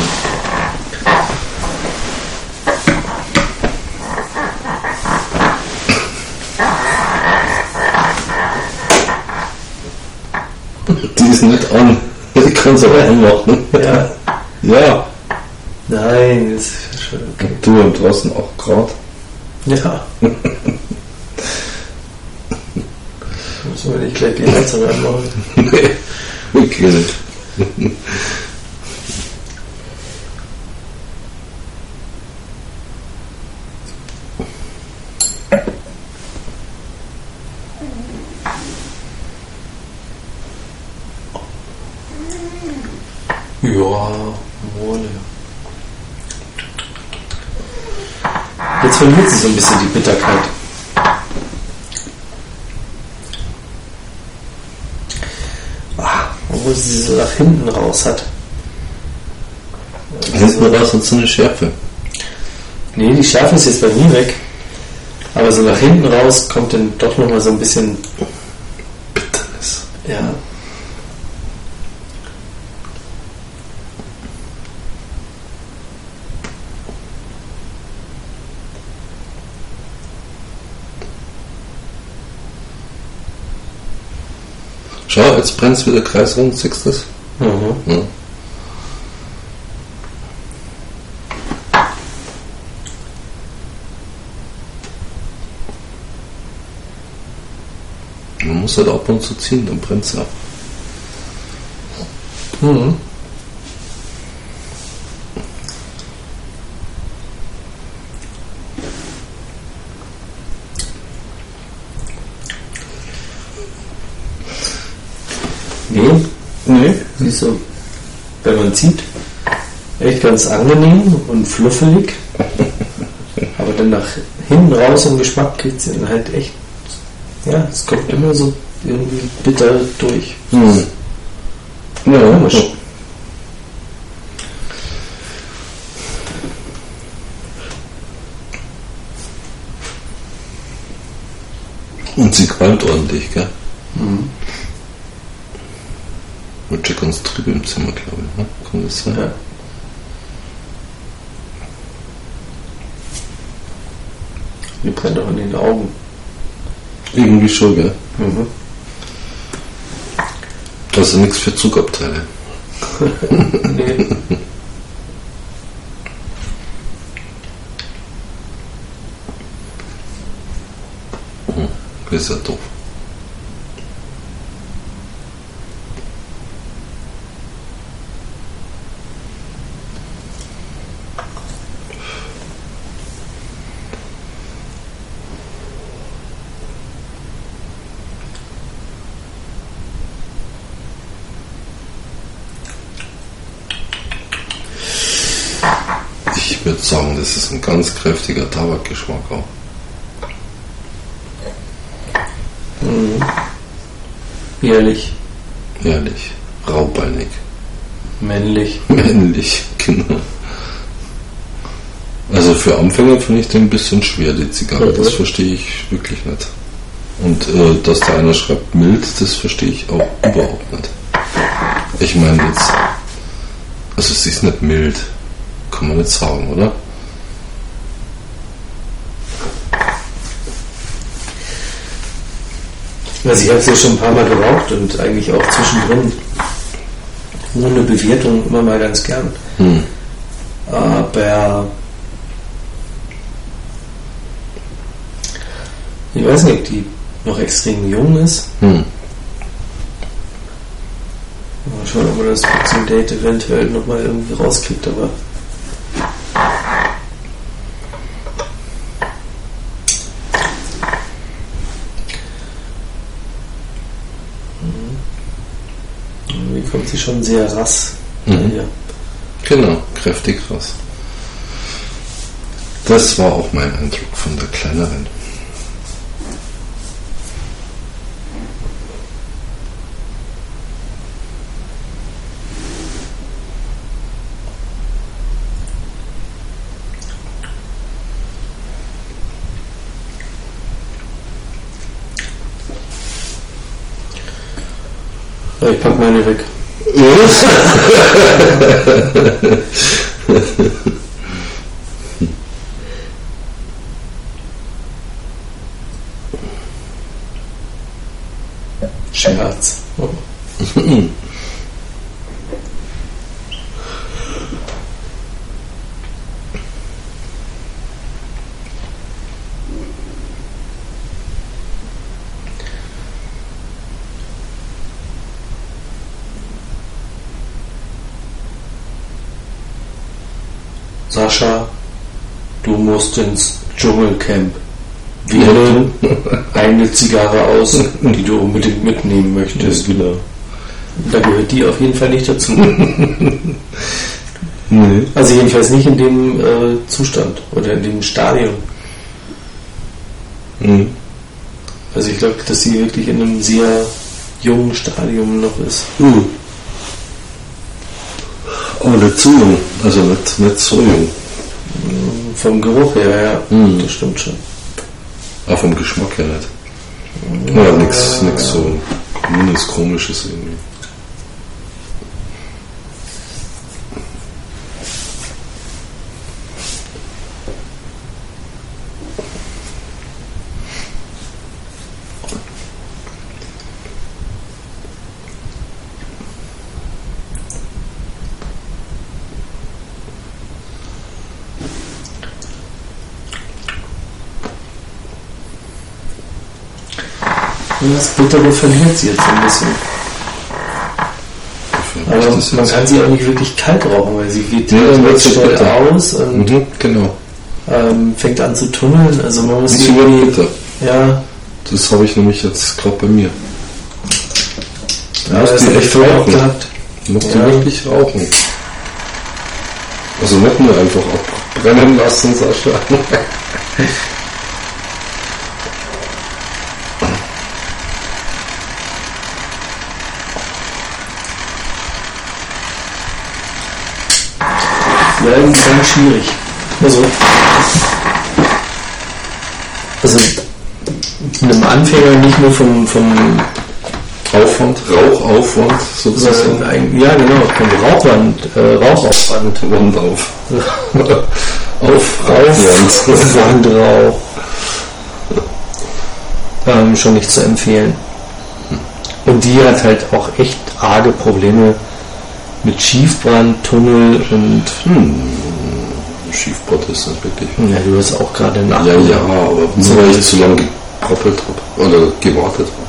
Ist nicht an. Ich kann es aber anmachen. Ja. Ja, Nein, das ist schon okay. du und draußen 8 Grad. Ja. Müssen wir nicht gleich die Heizung anmachen. Nee, wirklich Mole. Jetzt verliert sie so ein bisschen die Bitterkeit. Ah, obwohl sie so nach hinten raus hat. Hinten raus hat so eine Schärfe. Nee, die Schärfe ist jetzt bei mir weg. Aber so nach hinten raus kommt dann doch nochmal so ein bisschen, Schau, jetzt brennt wieder kreisrund, siehst du das? Mhm. Ja. Man muss halt ab und zu ziehen, dann brennt es ab. Mhm. Nee, Nee. sie ist so, wenn man zieht, echt ganz angenehm und fluffelig. Aber dann nach hinten raus im Geschmack geht es dann halt echt, ja, es kommt immer so irgendwie bitter durch. Hm. Ja, Komisch. Und sie qualmt ordentlich, gell? Mhm. Wird schon ganz trübe im Zimmer, glaube ich. Ne? Kann das sein? Ja. Die brennt auch in den Augen. Irgendwie schon, gell? Mhm. Also nichts für Zugabteile. Nee. Das ist ja doof. ich würde sagen, das ist ein ganz kräftiger Tabakgeschmack auch. Ehrlich, Ehrlich. Raubeinig. männlich. Männlich, genau. Also für Anfänger finde ich den ein bisschen schwer, die Zigarre. Mhm. Das verstehe ich wirklich nicht. Und äh, dass da einer schreibt mild, das verstehe ich auch überhaupt nicht. Ich meine jetzt, also es ist nicht mild, kann man nicht sagen, oder? Also ich habe es ja schon ein paar Mal geraucht und eigentlich auch zwischendrin ohne Bewertung immer mal ganz gern. Hm. Aber ich weiß nicht, ob die noch extrem jung ist. Hm. Mal schauen, ob man das zum Date eventuell nochmal irgendwie rauskriegt, aber. Mhm. Irgendwie kommt sie schon sehr rass. Mhm. Ja. Genau, kräftig krass. Das war auch mein Eindruck von der kleineren. Ich pack meine weg. 也是，du musst ins Dschungelcamp. Wähle eine Zigarre aus, die du unbedingt mitnehmen möchtest. genau. Da gehört die auf jeden Fall nicht dazu. Nee. Also jedenfalls nicht in dem äh, Zustand oder in dem Stadium. Mhm. Also ich glaube, dass sie wirklich in einem sehr jungen Stadium noch ist. Mhm. Aber nicht zu jung, also nicht, nicht so jung. Vom Geruch her, ja, Mhm. das stimmt schon. Auch vom Geschmack her nicht. Ja, nichts so Kommunes, Komisches irgendwie. Das Bittere verliert sie jetzt ein bisschen. Aber das man kann sie auch nicht wirklich kalt rauchen, weil sie geht Ja, dann recht schnell aus und Mhm, genau. ähm, fängt an zu tunneln. Also man muss ist irgendwie, bitter. ja, Das habe ich nämlich jetzt gerade bei mir. Du ja das die echt rauchen. gehabt. Du musst Ja. die wirklich rauchen. Also nicht nur einfach abbrennen lassen, Sascha. Irgendwie ganz schwierig. Also, also einem Anfänger nicht nur vom, vom Aufwand, Rauchaufwand sozusagen. ja genau, vom Rauchwand, äh, Rauchaufwand. Wand auf. auf Auf Wandrauch. Ähm, schon nicht zu empfehlen. Und die hat halt auch echt arge Probleme mit Schiefbrand, Tunnel und Schiefbord ist das wirklich. ja, du hast auch gerade nach. Ja, ja, aber nur weil ich zu lange geproppelt habe oder gewartet habe.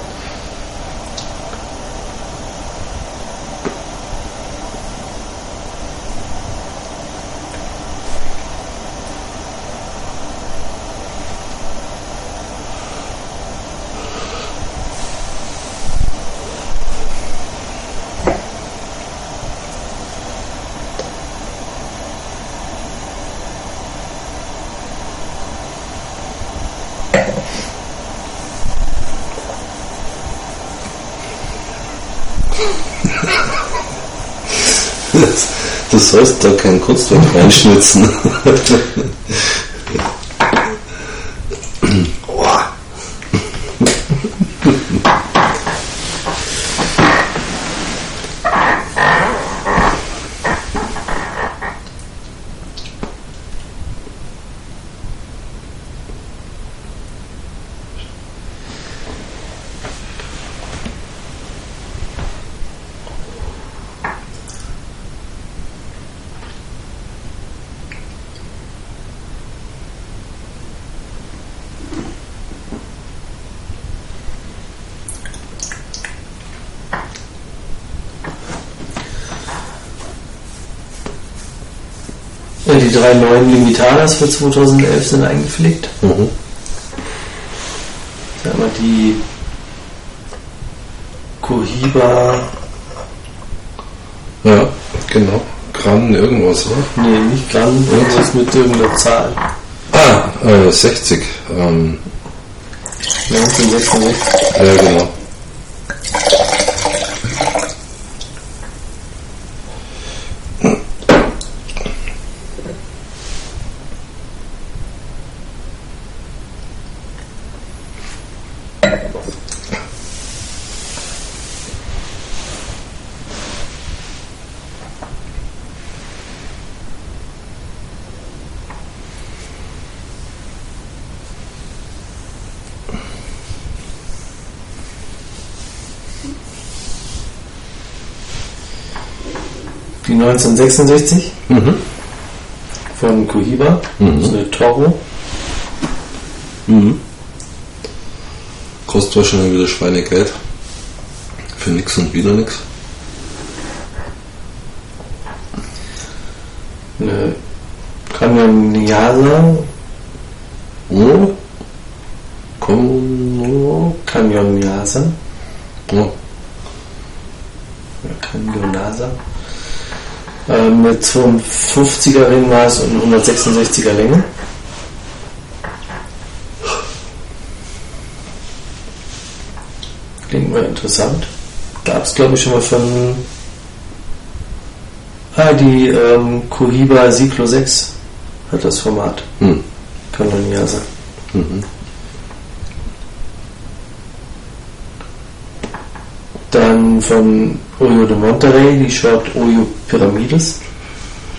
Sollst da kein Kunstwerk reinschnitzen. drei neuen Limitadas für 2011 sind eingepflegt. Mhm. Sag mal, die Cohiba, Ja, genau. Gramm irgendwas, oder? nee, nicht Gramm, irgendwas mit irgendeiner Zahl. Ah, äh, 60. Ähm, 1966. ja, genau. Die 1966 Mhm. von Cohiba. Mhm. Das ist eine Toro. Mhm. Kostet wahrscheinlich wieder Schweinegeld. Für nix und wieder nix. Eine Canyon Niasa. Oh. Komm. Canyon Niasa. Oh. Oder Canyon Nasa. Ähm, mit 52er Ringmaß und 166er Länge. Klingt mal interessant. Gab es glaube ich schon mal von Ah, die ähm, Cohiba Cyclo 6 hat das Format. Hm. Canoniasa. Mhm. Dann von Oyo de Monterrey die Short Oyo Pyramides.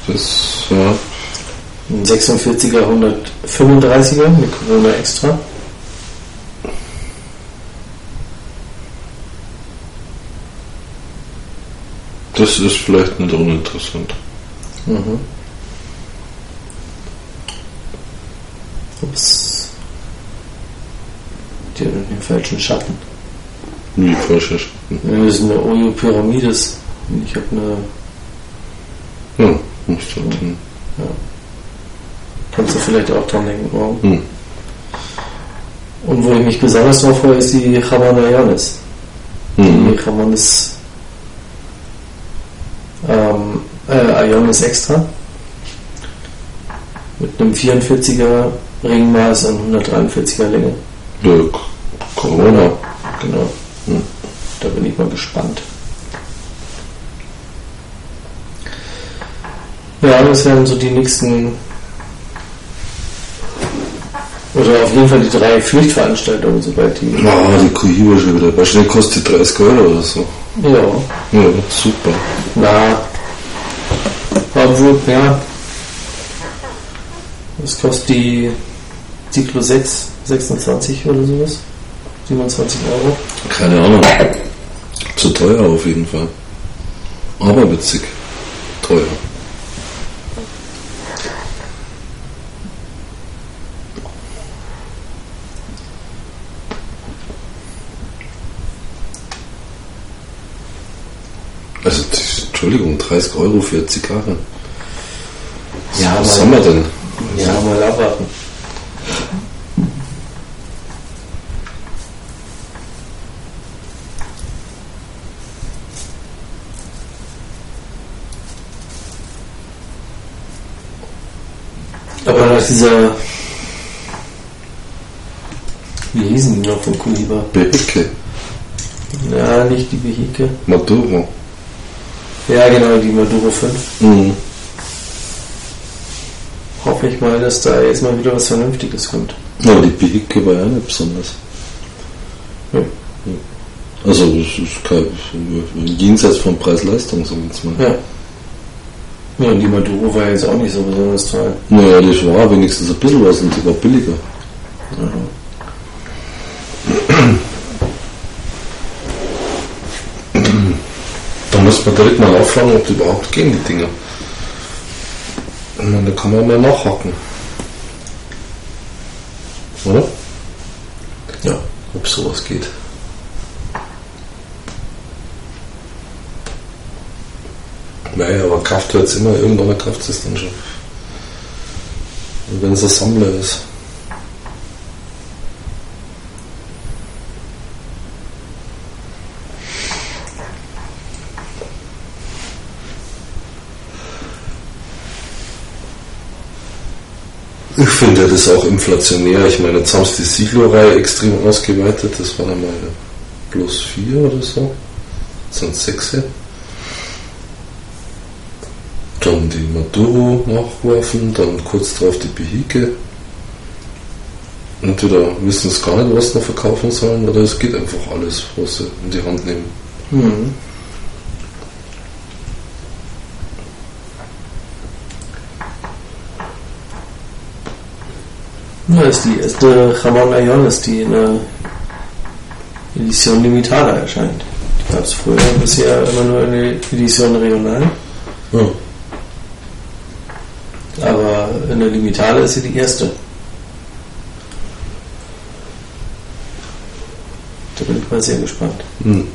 Das, ja. Ein 46er 135er mit Corona extra. Das ist vielleicht nicht uninteressant. Mhm. Ups. Die hat den falschen Schatten. Wie falsch ist. Ja, Das ist eine Oyo Pyramides. Ich habe eine. Ja, muss dort hin. Kannst du vielleicht auch dran denken morgen. Hm. Und wo ich mich besonders drauf freue, ist die Ramon Ionis. Mhm. Die Ramones ähm, äh, Ionis Extra. Mit einem 44er Ringmaß und 143er Länge. Ja, Corona. Genau. Hm. Da bin ich mal gespannt. Ja, das wären so die nächsten. Oder auf jeden Fall die drei Pflichtveranstaltungen, sobald die. Ah, die Cohiba schon wieder. Wahrscheinlich kostet die 30 Euro oder so. Ja, Ja, super. na. Obwohl, ja. Was kostet die Cyclo 6? 26 oder sowas? 27 Euro? Keine Ahnung. Zu teuer auf jeden Fall. Aber witzig. Teuer. Also, das- Entschuldigung, 30 Euro für Zigarren. Ja, Was haben wir denn? Ja, mal abwarten. Aber nach dieser. Wie hießen die noch von Kuliba? Beheke, Ja, nicht die Vehikel. Maduro. Ja, genau, die Maduro 5. Mhm. Hoffe ich mal, dass da jetzt mal wieder was Vernünftiges kommt. Ja, aber die Bigke war ja nicht besonders. Ja. Also, es ist kein, jenseits von Preis-Leistung, so jetzt mal. Ja. Ja, und die Maduro war jetzt auch nicht so besonders teuer. Naja, das war wenigstens ein bisschen was und die war billiger. Mhm. Muss man direkt mal auffragen, ob die überhaupt gehen, die Dinger. Ich meine, da kann man mal nachhaken. Oder? Ja. Ob sowas geht. Naja, aber Kraft wird es immer, irgendeiner Kraft ist dann schon. Wenn es ein Sammler ist. Ich finde das auch inflationär. Ich meine, jetzt haben sie die Siglo-Reihe extrem ausgeweitet. Das waren einmal bloß vier oder so. Das sind sechs. Dann die Maduro nachwerfen, dann kurz darauf die Behike. Entweder wissen sie gar nicht, was sie noch verkaufen sollen, oder es geht einfach alles, was sie in die Hand nehmen. Mhm. Das ist die erste Ramon Ayones, die in der Edition Limitada erscheint. Die gab es früher bisher immer nur in der Edition Regional. Ja. Aber in der Limitada ist sie die erste. Da bin ich mal sehr gespannt. Hm.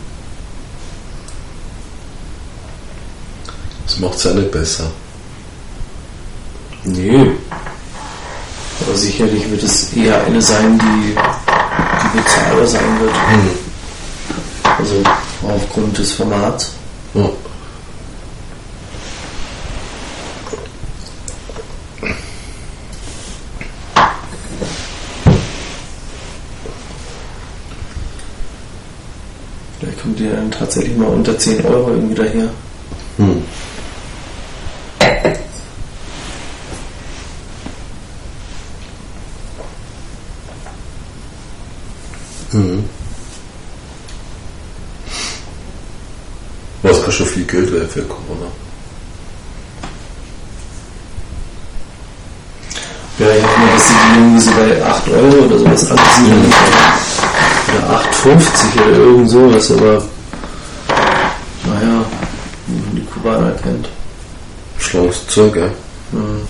Das macht es ja nicht besser. Nee. Aber sicherlich wird es eher eine sein, die, die bezahlbar sein wird. Hm. Also aufgrund des Formats. Ja. Vielleicht kommt die dann tatsächlich mal unter 10 Euro irgendwie daher. Hm. Mhm. Was kann schon viel Geld werden für Corona? Ja, ich dass sie die irgendwie so bei 8 Euro oder sowas ansiedeln. Oder 8,50 oder irgend sowas, aber naja, wie man die Kubaner kennt. Schlaues Zeug, gell? Hm.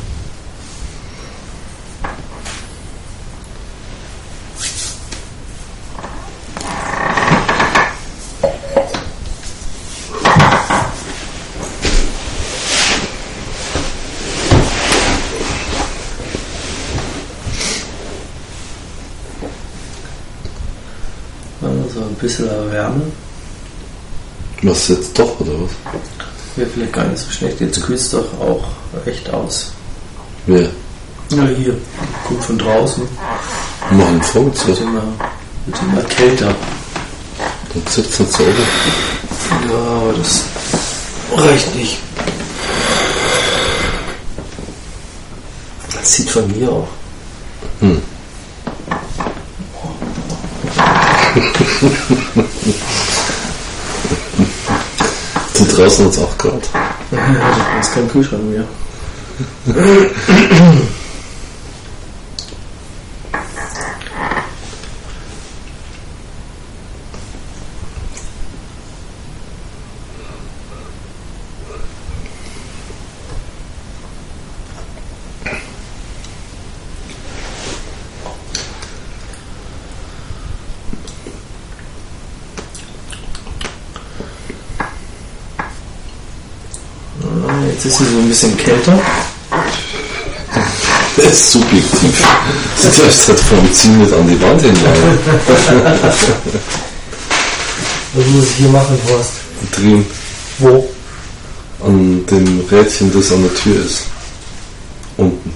Also ein bisschen Wärme. Was jetzt doch, oder was? Wäre vielleicht gar nicht so schlecht. Jetzt kühlt es doch auch echt aus. Wer? Ja, hier. Guck von draußen. Machen einen Vogel Wird immer, wird immer kälter. Dann sitzt er selber. Ja, aber das reicht nicht. Das sieht von mir auch. Hm. Draußen uns auch gerade. Das ist kein Kühlschrank mehr. Ah, Jetzt ist sie so kälter. Das ist subjektiv. Das heißt halt vom Ziel nicht an die Wand hinleihen. Was muss ich hier machen, Horst? Drehen Wo? an dem Rädchen, das an der Tür ist. Unten.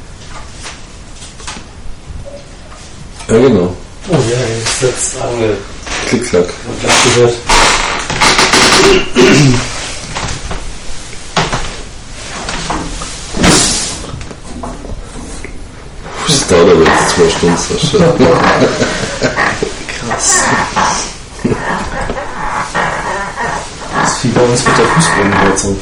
Ja, genau. Oh ja, jetzt wird's ange... Klick-Klack. gehört. dauert aber jetzt zwei Stunden, Sascha. Krass. Das ist wie bei uns mit der Fußbodenheizung.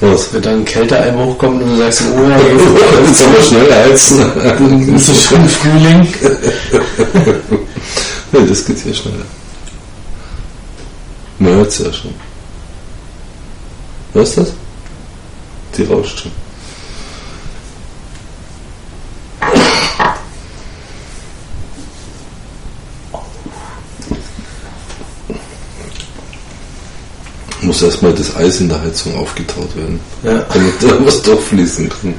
Was? Wenn dann ein Kälteeinbruch kommt und du sagst, oh ja, Jetzt soll man schnell heizen. ist es schon Frühling. Nee, das geht hier schneller. Man hört es ja schon. Hörst du das? Die rauscht schon. Muss erstmal das Eis in der Heizung aufgetaut werden, Ja. damit da was durchfließen kann.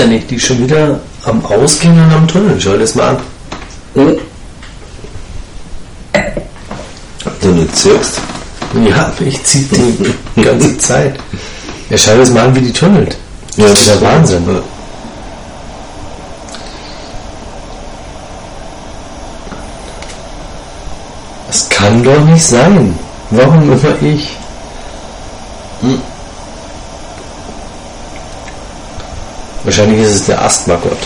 Ja nicht, die ist schon wieder am Ausgehen und am Tunnel. Schau das mal an. Du nicht zirkst? Ja, ich zieh die ganze Zeit. Ja, schau das mal an, wie die tunnelt. Ja, Das ist der Wahnsinn. Ja. Das kann doch nicht sein. Warum immer ich? Wahrscheinlich ist es der Asthma-Gott.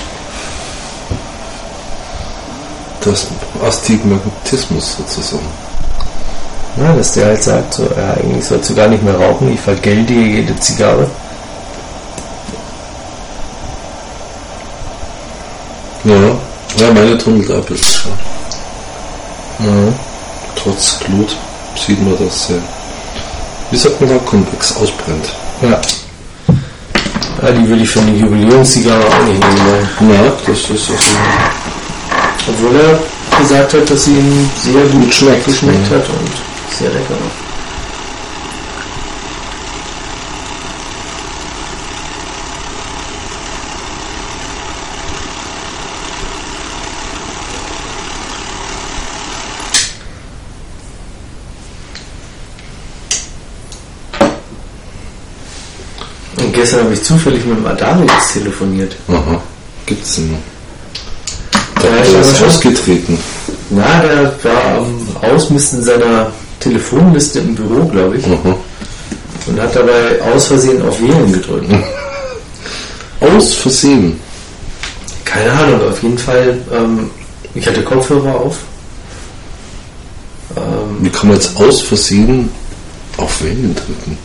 Das Astigmatismus sozusagen. Ja, dass der halt sagt, so, ja, eigentlich sollst du gar nicht mehr rauchen, ich vergelte dir jede Zigarre. Ja, ja meine tunnelt ab ist schon. Mhm. Trotz Glut sieht man, dass sie, wie sagt man da, konvex ausbrennt. Ja. Ja. Die will ich für eine Jubiläumszigarre auch nicht nehmen. wollen. Ja, das ist also Obwohl er gesagt hat, dass sie ihm sehr gut schmeckt. geschmeckt hat und sehr lecker war. Und gestern habe ich zufällig mit dem Adarius telefoniert. Aha, gibt's denn noch. Der ich ist aber schon. ausgetreten. Na, der war am Ausmisten seiner Telefonliste im Büro, glaube ich, Aha. und hat dabei aus Versehen auf Wählen gedrückt. Aus Versehen. Keine Ahnung, auf jeden Fall, ähm, ich hatte Kopfhörer auf. Ähm, Wie kann man jetzt aus Versehen auf Wellen drücken?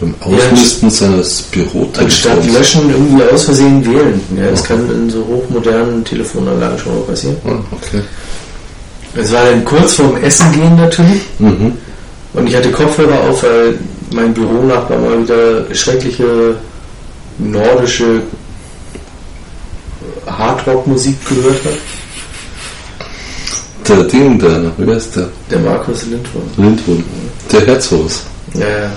Beim Ja, Ausmisten seines anstatt Bürotelefons. löschen irgendwie aus Versehen wählen. Ja, das kann in so hochmodernen Telefonanlagen schon mal passieren. Ah, okay. Es war dann kurz vorm Essen gehen natürlich. Mhm. Und ich hatte Kopfhörer auf, weil mein Büronachbar mal wieder schreckliche nordische Hardrock-Musik gehört hat. Der Ding da, wer ist der? Der Markus Lindwurm. Lindwurm. Der Herzhaus. Ja, ja.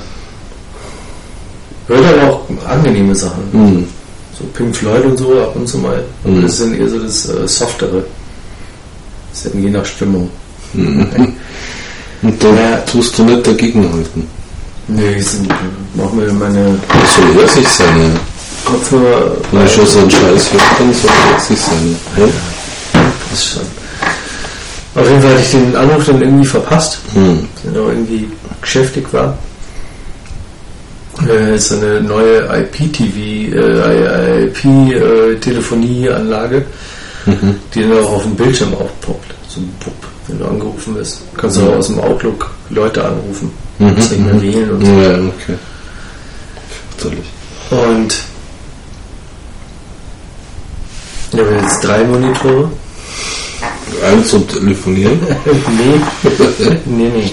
Hört aber auch angenehme Sachen. Mhm. So Pink Floyd und so ab und zu mal. Aber Mhm. das ist dann eher so das äh, Softere. Das ist dann je nach Stimmung. Und da Ja. tust du nicht dagegen halten. Nee, ich mach mir meine Das soll er sich seine. Kopfhörer. Wenn schon so einen Scheiß hört, dann soll sich seine. Ja? Das schon. Auf jeden Fall hatte ich den Anruf dann irgendwie verpasst, Mhm. der noch irgendwie geschäftig war. Äh, ist eine neue IPTV, äh, IP-Telefonieanlage, Mhm. die dann auch auf dem Bildschirm aufpoppt. So ein Pup, wenn du angerufen wirst. Kannst du auch aus dem Outlook Leute anrufen. Mhm. musst nicht mehr wählen und so. Ja, okay. Fürchterlich. Und ich habe jetzt drei Monitore. Eins zum Telefonieren. nee, nee, nee.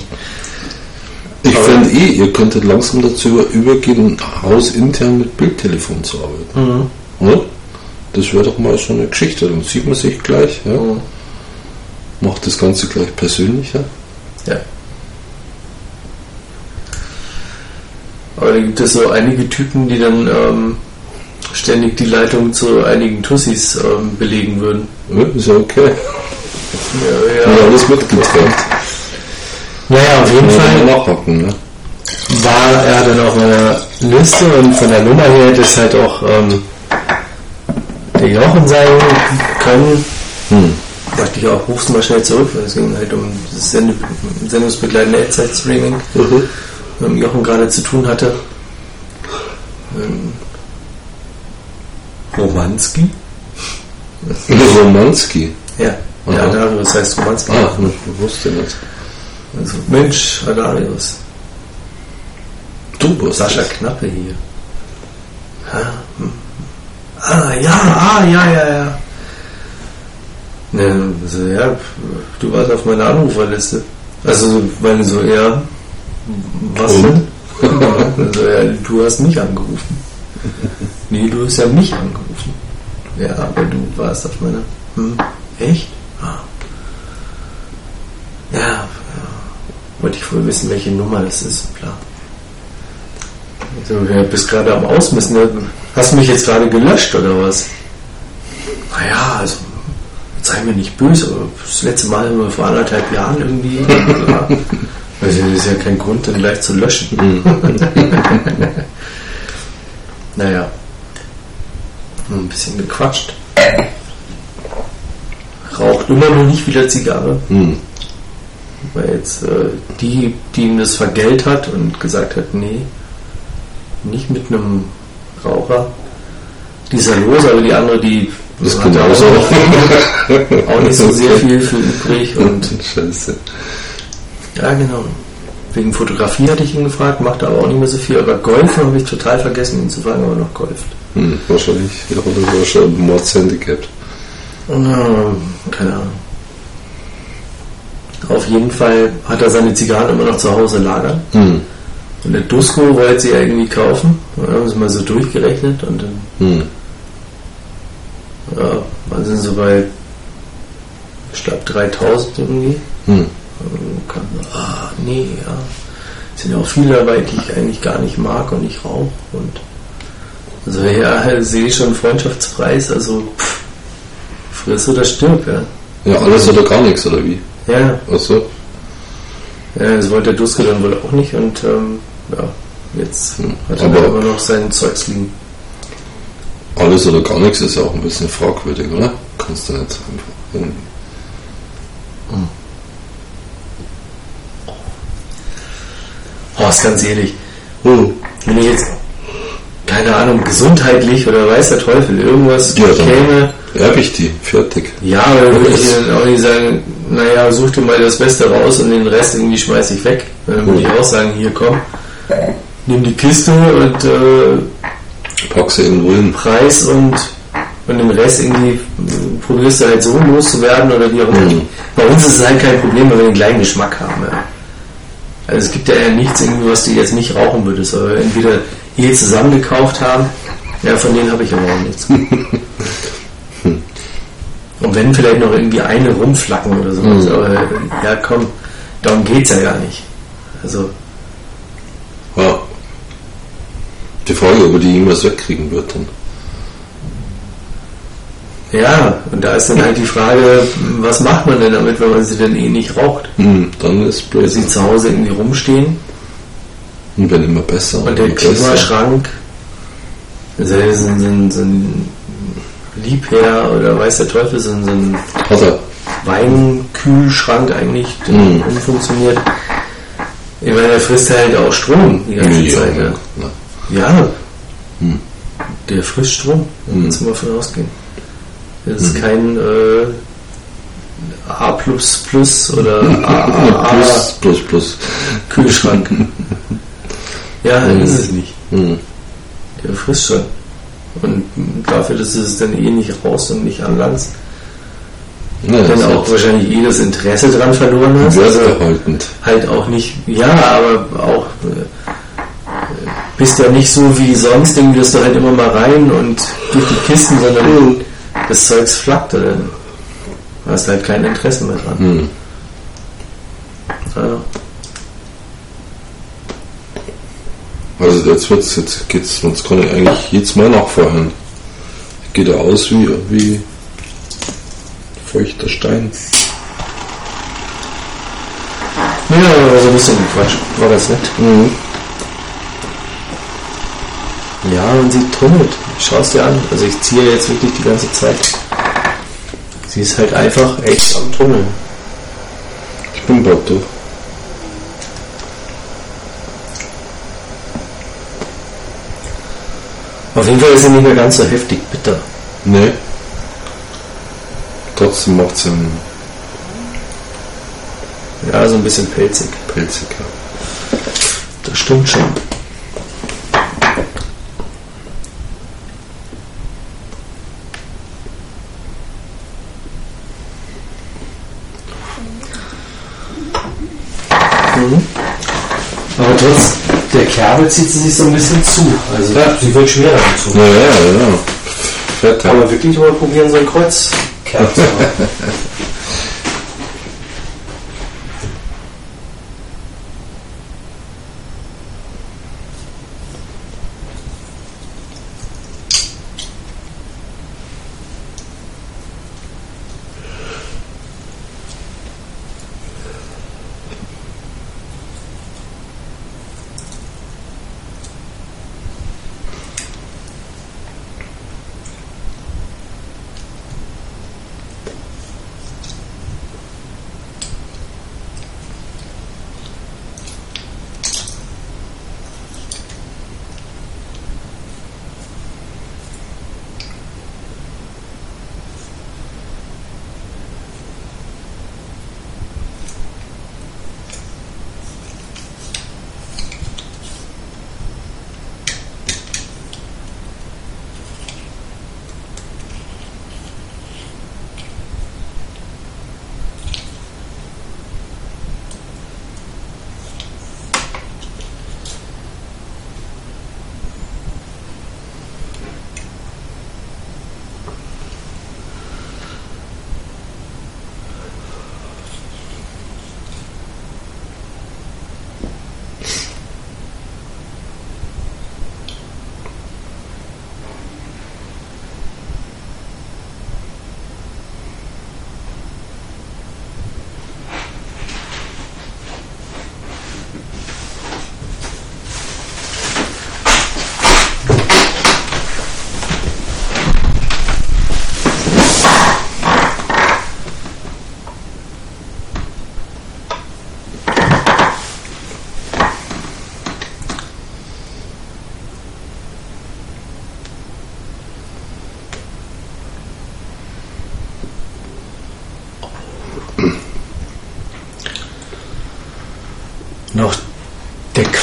Ich fände eh, ihr könntet langsam dazu übergehen, hausintern mit Bildtelefon zu arbeiten. Mhm. Oder? Das wäre doch mal so eine Geschichte. Dann sieht man sich gleich, ja? Mhm. macht das Ganze gleich persönlicher. Ja. Aber da gibt es so einige Typen, die dann ähm, ständig die Leitung zu einigen Tussis ähm, belegen würden. Ja, ist ja okay. Ja, Ja, alles mitgeteilt. Naja, auf jeden Fall nachhaken, ne? war er dann auf meiner Liste und von der Nummer her hätte es halt auch ähm, der Jochen sein können. Hm. Dachte ich auch, rufst du mal schnell zurück, weil es ging halt um das Send sendungsbegleitende Echtzeit-Streaming, Mhm. mit dem Jochen gerade zu tun hatte. Ähm, Romanski? Romanski. Ja, ja, Aha. Adarius heißt Romanski. Ah, ich wusste nicht. Also, Mensch, Adarius. Du bist Sascha es. Knappe hier. Ah, hm. ah, ja, ah, ja, ja, ja. Ne, so, ja, du warst auf meiner Anruferliste. Also, weil so, ja, was Und? denn? Ja, also, ja, du hast mich angerufen. Nee, du hast ja mich angerufen. Ja, aber du warst auf meiner. Hm, echt? Ah. Ja, ja, wollte ich wohl wissen, welche Nummer das ist, klar. Du ja, bist gerade am Ausmissen. ne? Hast du mich jetzt gerade gelöscht oder was? Naja, also sei mir nicht böse, aber das letzte Mal vor anderthalb Jahren irgendwie. Ja. Also das ist ja kein Grund, dann gleich zu löschen. naja. Nur ein bisschen gequatscht. Raucht immer noch nicht wieder Zigarre. Hm. Weil jetzt äh, die, die ihm das vergällt hat und gesagt hat, nee, nicht mit einem Raucher. Die ist ja los, aber die andere, die Das hat genauso. auch, auch nicht so sehr viel für übrig. Und Scheiße. ja, genau. Wegen Fotografie hatte ich ihn gefragt, macht aber auch nicht mehr so viel. Aber Golf habe ich total vergessen, ihn zu fragen, ob er noch golft. Hm, wahrscheinlich. Ja, oder so schon. Ähm, keine Ahnung. Auf jeden Fall hat er seine Zigarren immer noch zu Hause lagern. Hm. Und der Dusko wollte sie ja irgendwie kaufen. Und dann haben sie mal so durchgerechnet und dann Hm. ja, waren sie so bei, ich glaube, 3000 irgendwie. Hm. Und kann, ah, nee, ja. Es sind ja auch viele dabei, die ich eigentlich gar nicht mag und nicht rauche. Und also ja, sehe ich schon Freundschaftspreis, also pff, friss oder stirb, ja. Ja, alles oder gar nichts, oder wie? Ja, Achso. ja das wollte der Dusko dann wohl auch nicht und ähm, ja, jetzt Hm. hat er Aber- da immer noch sein Zeugs liegen. Alles oder gar nichts ist ja auch ein bisschen fragwürdig, oder? Kannst du nicht einfach irgendwie. Horst, ganz ehrlich, Hm. wenn ich jetzt, keine Ahnung, gesundheitlich oder weiß der Teufel, irgendwas Ja, käme, Erb ich die, fertig. ja, aber dann würde ich dann auch nicht sagen, naja, such dir mal das Beste raus und den Rest irgendwie schmeiß ich weg. Dann würde ich auch sagen, hier komm, nimm die Kiste und äh, Pack sie irgendwo hin. Preis und, und den Rest irgendwie äh, probierst du halt so loszuwerden oder wie auch immer. Mhm. Bei uns ist es halt kein Problem, weil wir den gleichen Geschmack haben. Ja. Also es gibt ja eher nichts, irgendwie, was du jetzt nicht rauchen würdest, aber entweder hier zusammen gekauft haben, ja, von denen habe ich aber auch nichts. Und wenn vielleicht noch irgendwie eine rumflacken oder sowas, Mhm. aber ja komm, darum geht's ja gar nicht. Also, Ja. Die Frage, ob er die jemals wegkriegen wird dann. ja, und da ist dann halt die Frage, was macht man denn damit, wenn man sie dann eh nicht raucht? Hm, dann ist blöd. Weil sie zu Hause irgendwie rumstehen Und werden immer besser. und der immer besser. Klimaschrank, also so, so, so, so ein Liebherr oder weiß der Teufel, so, ein- so ein Hat er. Weinkühlschrank eigentlich, der Mhm. umfunktioniert. Ich meine, der frisst halt auch Strom die ganze Ja, Zeit. Ja, ja. Hm. der frisst Strom, Mhm. kannst du mal von ausgehen. Das ist kein äh, A oder AAA plus, plus, plus. Kühlschrank. ja, Mhm. ist es nicht. Hm. Der frisst schon. Und dafür, dass du es dann eh nicht raus und nicht anlangst, Ja, dann auch wahrscheinlich eh das Interesse dran verloren hast. Also wertgehaltend. halt auch nicht, ja, aber auch äh, bist ja nicht so wie sonst, irgendwie wirst du halt immer mal rein und durch die Kisten, sondern das Zeugs flackt dann. Du hast halt kein Interesse mehr dran. Hm. Ja. Also jetzt wird's, jetzt geht's, jetzt kann ich eigentlich jetzt mal nachfragen. Geht er aus wie, wie feuchter Stein. Ja, also ein bisschen Quatsch. War ganz nett. Mhm. Ja, und sie tunnelt. Schau es dir an. Also ich ziehe jetzt wirklich die ganze Zeit. Sie ist halt einfach echt am Tunneln. Ich bin bald durch. Auf jeden Fall ist sie nicht mehr ganz so heftig bitter. Nee. Trotzdem macht sie einen Ja, so ein bisschen pelzig. pelziger. Das stimmt schon. Mhm. Aber trotz der Kerbe zieht sie sich so ein bisschen zu. Also Ja. sie wird schwerer dazu. Ja, ja, ja. Fett, ja. Aber wirklich mal probieren, so ein Kreuzkerb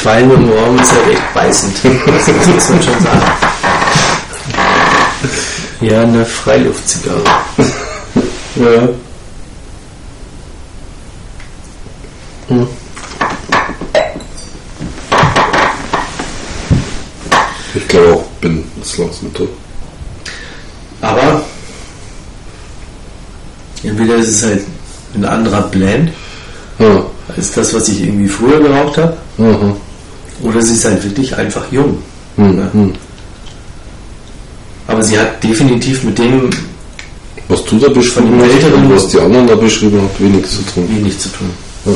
Qualm im Ohr ist halt echt beißend. Das muss man schon sagen. Ja, eine Freiluftzigarre. Ja. Hm. Ich glaube auch, bin jetzt langsam durch. Aber entweder ist es halt ein anderer Blend Ja. als das, was ich irgendwie früher geraucht habe, Aha. Oder sie ist halt wirklich einfach jung. Hm, Ja. hm. Aber sie hat definitiv mit dem Was du da beschrieben hast und was die anderen da beschrieben haben, wenig zu tun. wenig zu tun. Ja.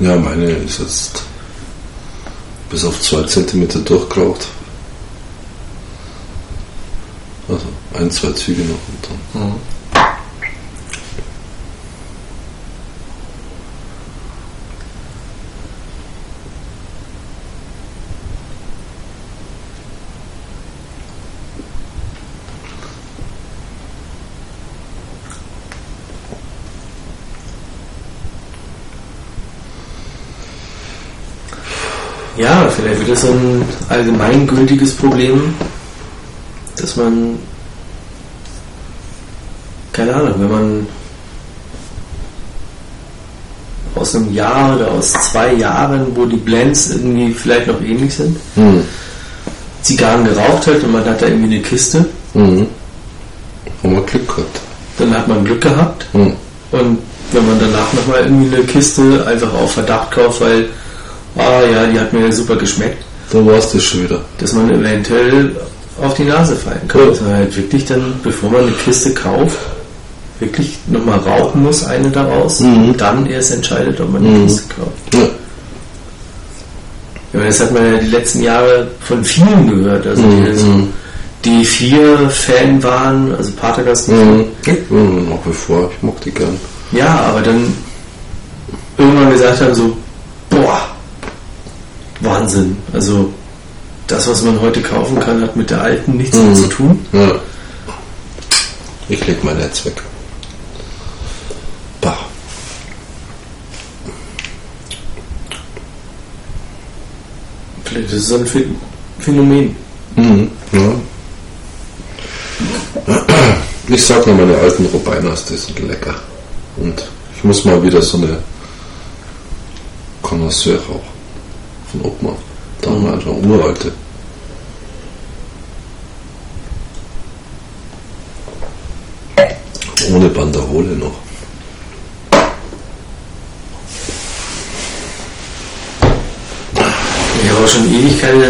Ja, meine ist jetzt bis auf zwei Zentimeter durchgeraucht. Also ein, zwei Züge noch und dann. Ja, es so ein allgemeingültiges Problem, dass man, keine Ahnung, wenn man aus einem Jahr oder aus zwei Jahren, wo die Blends irgendwie vielleicht noch ähnlich sind, Hm. Zigarren geraucht hat und man hat da irgendwie eine Kiste Mhm. Haben wir Glück gehabt. Dann hat man Glück gehabt. Hm. Und wenn man danach nochmal irgendwie eine Kiste einfach auf Verdacht kauft, weil, ah ja, die hat mir super geschmeckt, Da war es das schon wieder. dass man eventuell auf die Nase fallen kann. Ja. Dass man halt wirklich dann, bevor man eine Kiste kauft, wirklich nochmal rauchen muss, eine daraus, Mhm. und dann erst entscheidet, ob man die Mhm. Kiste kauft. Ja. Ja, das hat man ja die letzten Jahre von vielen gehört, also die, so, Mhm. die vier Fan waren, also Patergast, Mhm. Mhm. Nach wie vor, ich mag die gern. ja, aber dann irgendwann gesagt haben so, boah, Wahnsinn, also das, was man heute kaufen kann, hat mit der alten nichts mehr Mhm. zu tun. Ja. Ich leg mein Netz weg. Bah. Vielleicht ist es ein Phän- Phänomen. Mhm. Ja. Ich sag nur, meine alten Robiners, die sind lecker. Und ich muss mal wieder so eine Connoisseur auch von Oppmann. Damals schon uralte. Ohne Banderole noch. Ich habe schon ewig keine,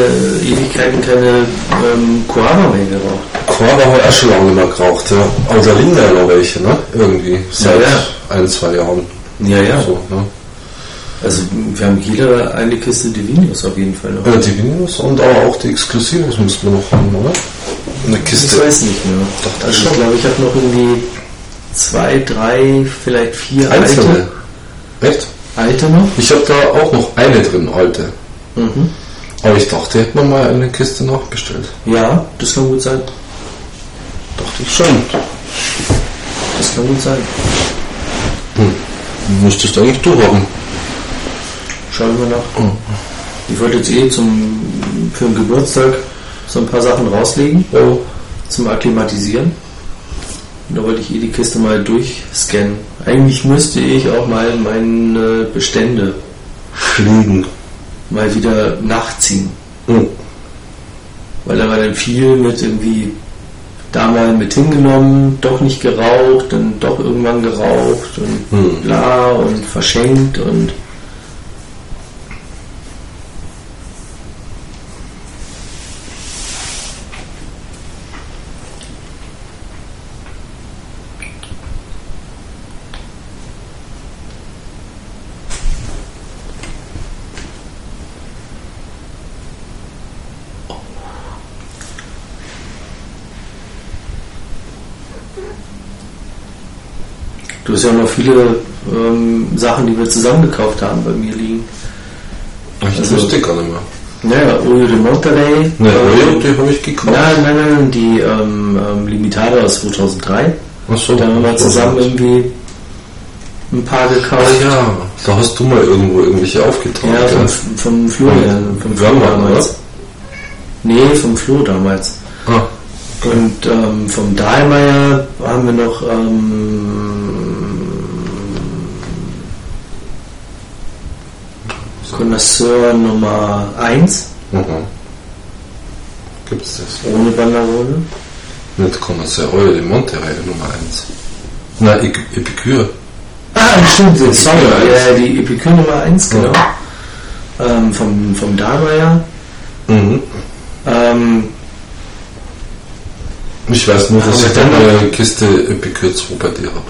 Ewigkeiten keine ähm, Coava mehr geraucht. Quava habe ich auch schon lange mehr geraucht, ja. Aber da liegen ja noch welche, ne? Irgendwie. Seit ja. ein, zwei Jahren. Ja, ja. So, ne? Also wir haben jeder eine Kiste Divinius auf jeden Fall noch. Ja, die Venus und aber auch die Exklusivos müssen wir noch haben, oder? Eine Ich Kiste. weiß nicht mehr. Doch, das also schon. ich glaube, ich habe noch irgendwie zwei, drei, vielleicht vier Einzelne. alte. Echt? Alte noch? Ich habe da auch noch eine drin, alte. Mhm. Aber ich dachte, hätte man mal eine Kiste nachbestellt. Ja, das kann gut sein. Dachte ich schon. Das kann gut sein. Müsstest du eigentlich du haben. Schauen wir nach. Mhm. Ich wollte jetzt eh zum, für den Geburtstag so ein paar Sachen rauslegen Ja. zum Akklimatisieren. Und da wollte ich eh die Kiste mal durchscannen. Eigentlich müsste ich auch mal meine Bestände Fliegen. mal wieder nachziehen. Mhm. Weil da war dann viel mit irgendwie da mal mit hingenommen, doch nicht geraucht, dann doch irgendwann geraucht und Hm. bla und verschenkt und Hast ja noch viele ähm, Sachen, die wir zusammen gekauft haben, bei mir liegen. Ich Also- wusste gar nicht mehr. Naja, Oyo de Monterrey. Ne, ähm, ähm, die habe ich gekauft. Nein, nein, nein, die ähm, ähm, Limitada aus 2003. Achso, Da haben wir zusammen irgendwie ein paar Ah gekauft. ja, da hast du mal irgendwo irgendwelche aufgetragen. Ja, vom, vom Florian, vom Flo damals. Nee, vom Flo damals. Ah, Und ähm, vom Dahlmeier haben wir noch ähm, Connoisseur Nummer 1 mhm. Gibt's das? ohne Banderole. Nicht Connoisseur, Euro de Monterrey Nummer 1. Na, Ep- Epicure. Ah, stimmt, sorry, Epicure ja, die Epicure Nummer 1, genau. Ähm, vom, vom Dahlmeier. Mhm. Ähm, Ich weiß nur, dass ich dann eine Kiste Epicure 2 bei dir habe.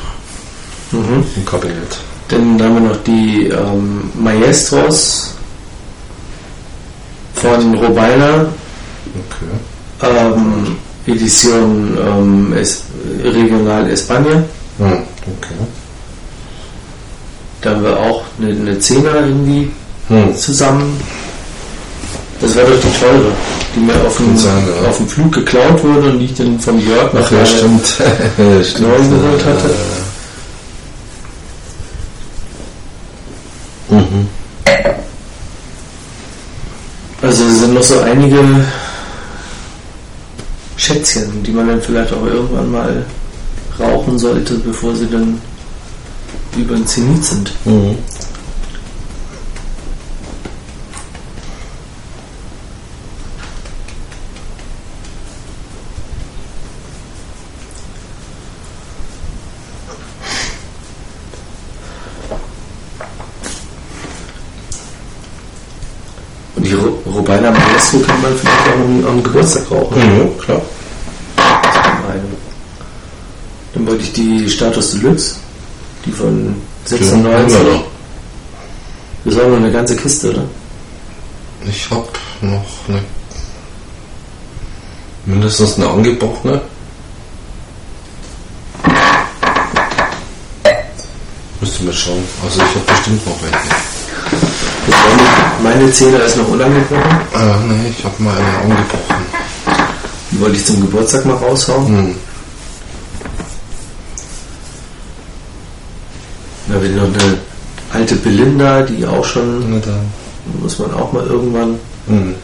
mhm. Im Kabinett. Dann haben wir noch die ähm, Maestros von Robina, Okay. ähm, Edition ähm, es, Regional España. Hm, okay. Da haben wir auch eine, eine Zehner irgendwie Hm. zusammen. Das war doch die teure, die mir auf dem, sein, ja. auf dem Flug geklaut wurde und die ich dann vom Jörg nach Ach ja, stimmt. stimmt. Neu geholt hatte. Mhm. Also es sind noch so einige Schätzchen, die man dann vielleicht auch irgendwann mal rauchen sollte, bevor sie dann über den Zenit sind. Mhm. Die Ru- Rubeiner Maestro kann man vielleicht auch am, am Geburtstag rauchen. Mhm, klar. Eine. Dann wollte ich die Status Deluxe, die von 96. Ja, ja. Das war noch eine ganze Kiste, oder? Ich hab noch eine. Mindestens eine angebrochene. Müsste mal schauen. Also ich habe bestimmt noch welche. Meine, Zähne ist noch unangebrochen. Ah, nee, ich habe mal eine angebrochen. Die wollte ich zum Geburtstag mal raushauen. Hm. Da habe ich noch eine alte Belinda, die auch schon, muss man auch mal irgendwann. Hm.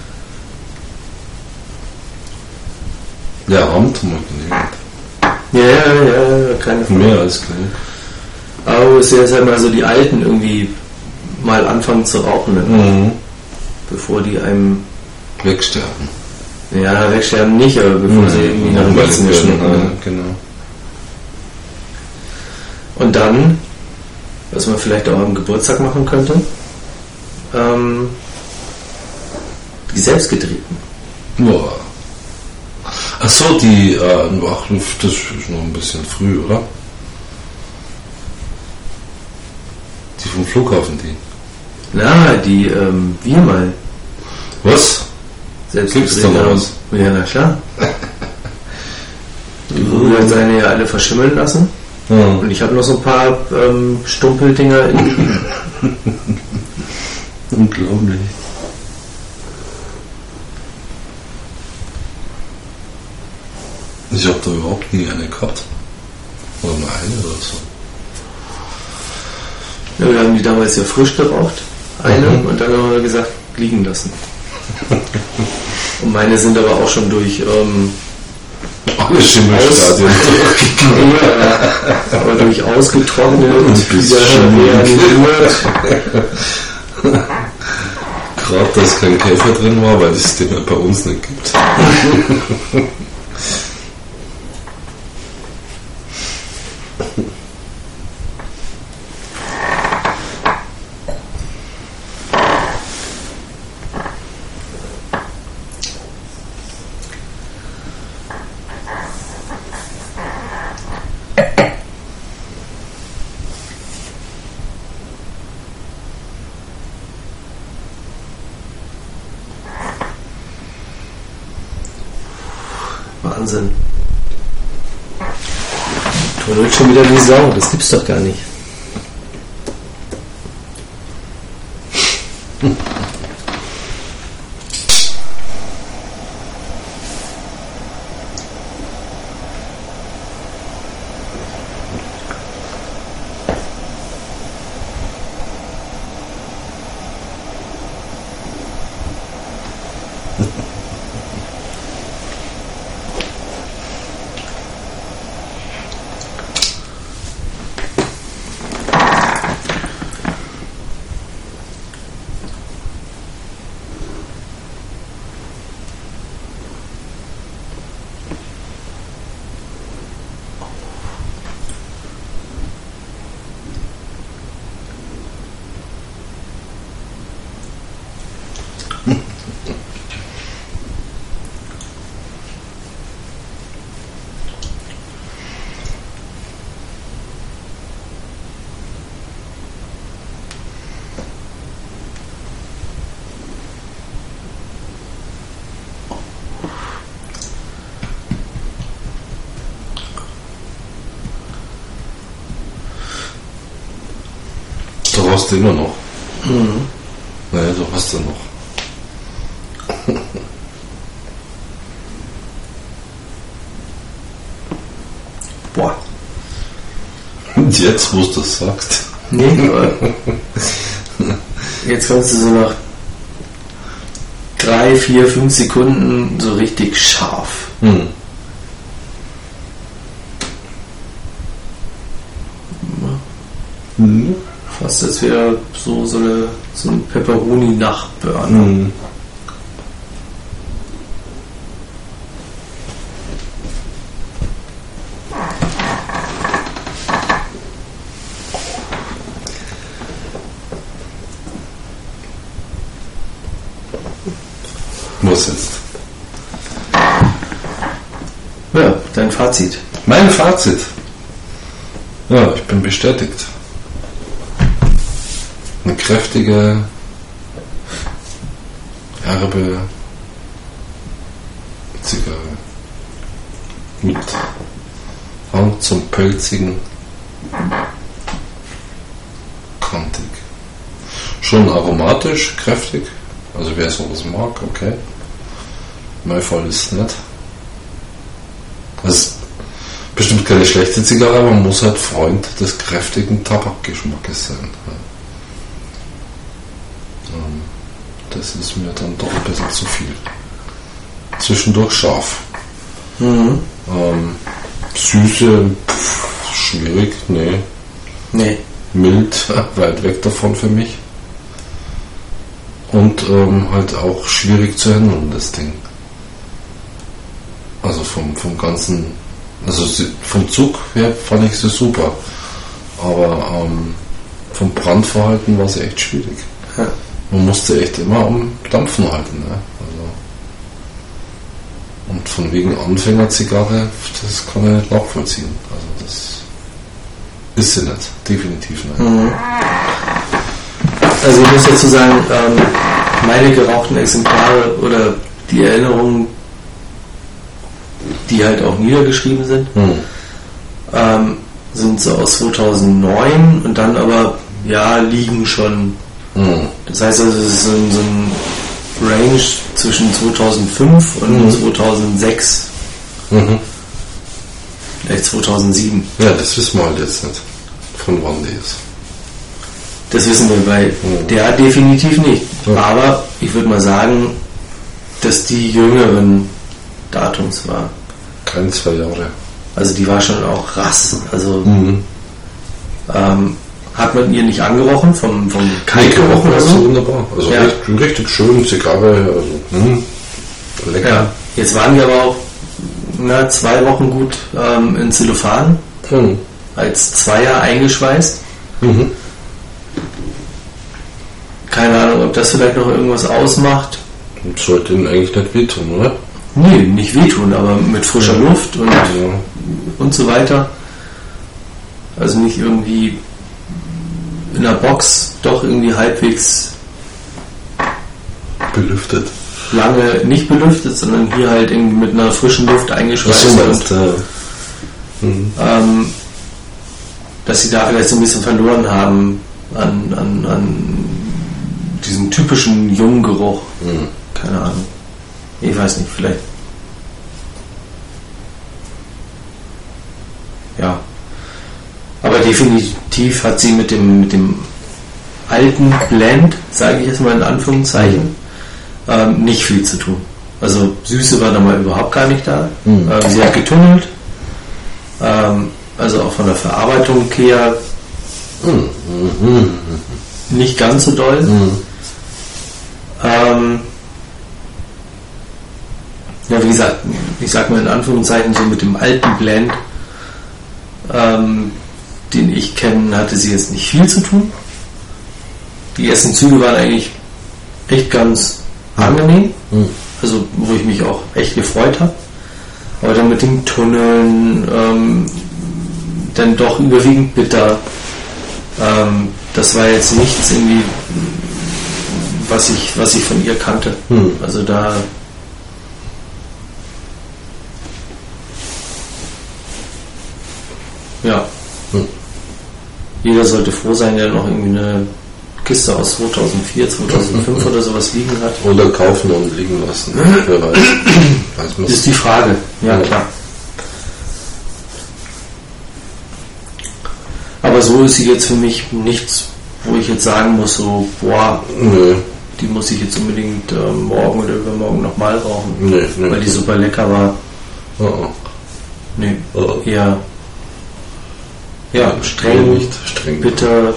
Ja, wir genügend. Ja, ja, ja, ja, keine Frage. Mehr als genug. Aber es ist ja mal so die Alten irgendwie mal anfangen zu rauchen, ne? Mhm. bevor die einem, Wegsterben. ja, wegsterben nicht, aber bevor sie irgendwie nach dem Langweilig nächsten werden, geschnitten ja, genau. Und dann, was man vielleicht auch am Geburtstag machen könnte, ähm, die selbstgetriebenen. Boah. Ach so, die, äh, ach, das ist noch ein bisschen früh, oder? Die vom Flughafen, die. Na, die ähm, wir mal Was? Gibt's da noch was? Ja, na klar. Die wurden dann seine ja alle verschimmeln lassen. Ja. Und ich habe noch so ein paar ähm, Stumpeldinger in Unglaublich. Ich habe da überhaupt nie eine gehabt. Oder nur eine oder so. Ja, wir haben die damals ja frisch geraucht, eine, Mhm. und dann haben wir gesagt, liegen lassen. und meine sind aber auch schon durch, ähm, Alle Schimmelstadien. ja, aber durch ausgetrocknet, Und wieder reanimiert. Gerade, dass kein Käfer drin war, weil es den bei uns nicht gibt. Sau, das gibt's doch gar nicht. Hast du immer noch. Mhm. Naja, du hast du noch. Boah. Und jetzt, wo du das sagst. Nee, aber jetzt kannst du so nach drei, vier, fünf Sekunden so richtig scharf. Hm. Hm. Fast als wäre so, so, eine, so ein Pepperoni-Nachburner. Hm. was jetzt? Ja, dein Fazit. Mein Fazit. Ja, ich bin bestätigt. Kräftige, herbe Zigarre. Mit Hang zum Pelzigen. Kantig. Schon aromatisch, kräftig. Also wer sowas mag, okay. Mein Fall ist nicht. Das ist bestimmt keine schlechte Zigarre, man muss halt Freund des kräftigen Tabakgeschmackes sein. Ähm, Das ist mir dann doch ein bisschen zu viel. Zwischendurch scharf. Mhm. Ähm, Süße, pff, schwierig, nee. Nee. Mild, weit weg davon für mich. Und ähm, halt auch schwierig zu handeln, das Ding. Also vom, vom ganzen, also vom Zug her fand ich sie super. Aber ähm, vom Brandverhalten war sie echt schwierig. Ja. Man musste echt immer am Dampfen halten. Ne? Also, und von wegen Anfängerzigarre, das kann ich nicht nachvollziehen. Also das ist sie nicht, definitiv nicht. Mhm. Also ich muss dazu sagen, ähm, meine gerauchten Exemplare oder die Erinnerungen, die halt auch niedergeschrieben sind, Hm. ähm, sind so aus 2009 und dann aber, ja, liegen schon. Hm. Das heißt also, es ist so ein, so ein Range zwischen 2005 und Mhm. 2006, Mhm. vielleicht 2007. Ja, das wissen wir halt jetzt nicht, von wann die ist. Das wissen wir bei Mhm. der definitiv nicht. Ja. Aber ich würde mal sagen, dass die jüngeren Datums war. Keine zwei Jahre. Also die war schon auch rass. Also Mhm. ähm, hat man ihr nicht angerochen vom, vom Nee, Kaltgeruch gerochen oder so? wunderbar. Also Ja. richtig, richtig schön, Zigarre, also hm, lecker. Ja. Jetzt waren wir aber auch na, zwei Wochen gut ähm, in Zellophan Hm. als Zweier eingeschweißt. Mhm. Keine Ahnung, ob das vielleicht noch irgendwas ausmacht. Und sollte ihnen eigentlich nicht wehtun, oder? Nee, nicht wehtun, aber mit frischer Luft und, Ja. und so weiter. Also nicht irgendwie in der Box doch irgendwie halbwegs Belüftet. lange nicht belüftet, sondern hier halt irgendwie mit einer frischen Luft eingeschweißt du? Mhm. ähm, dass sie da vielleicht so ein bisschen verloren haben an, an, an diesem typischen Junggeruch. Mhm. Keine Ahnung. Ich weiß nicht, vielleicht. Ja. Aber definitiv hat sie mit dem, mit dem alten Blend, sage ich jetzt mal in Anführungszeichen, ähm, nicht viel zu tun. Also Süße war da mal überhaupt gar nicht da. Mhm. Ähm, sie hat getunnelt. Ähm, also auch von der Verarbeitung her Mhm. nicht ganz so doll. Mhm. Ja, wie gesagt, ich sag mal in Anführungszeichen so mit dem alten Blend, ähm, den ich kenne, hatte sie jetzt nicht viel zu tun. Die ersten Züge waren eigentlich echt ganz angenehm, Mhm. also wo ich mich auch echt gefreut habe. Aber dann mit dem Tunneln, ähm, dann doch überwiegend bitter. Ähm, das war jetzt nichts irgendwie, was ich, was ich von ihr kannte. Mhm. Also da. Ja. Jeder sollte froh sein, der noch irgendwie eine Kiste aus 2004, 2005 oder sowas liegen hat. Oder kaufen und liegen lassen. Wer weiß. weiß man. Ist die Frage. Ja, Ja. klar. Aber so ist sie jetzt für mich nichts, wo ich jetzt sagen muss, so, boah, Nö, die muss ich jetzt unbedingt ähm, morgen oder übermorgen nochmal rauchen. nö, nö. Weil die super lecker war. Oh, oh. Nee, Oh. eher ja, streng, nicht, streng. bitter.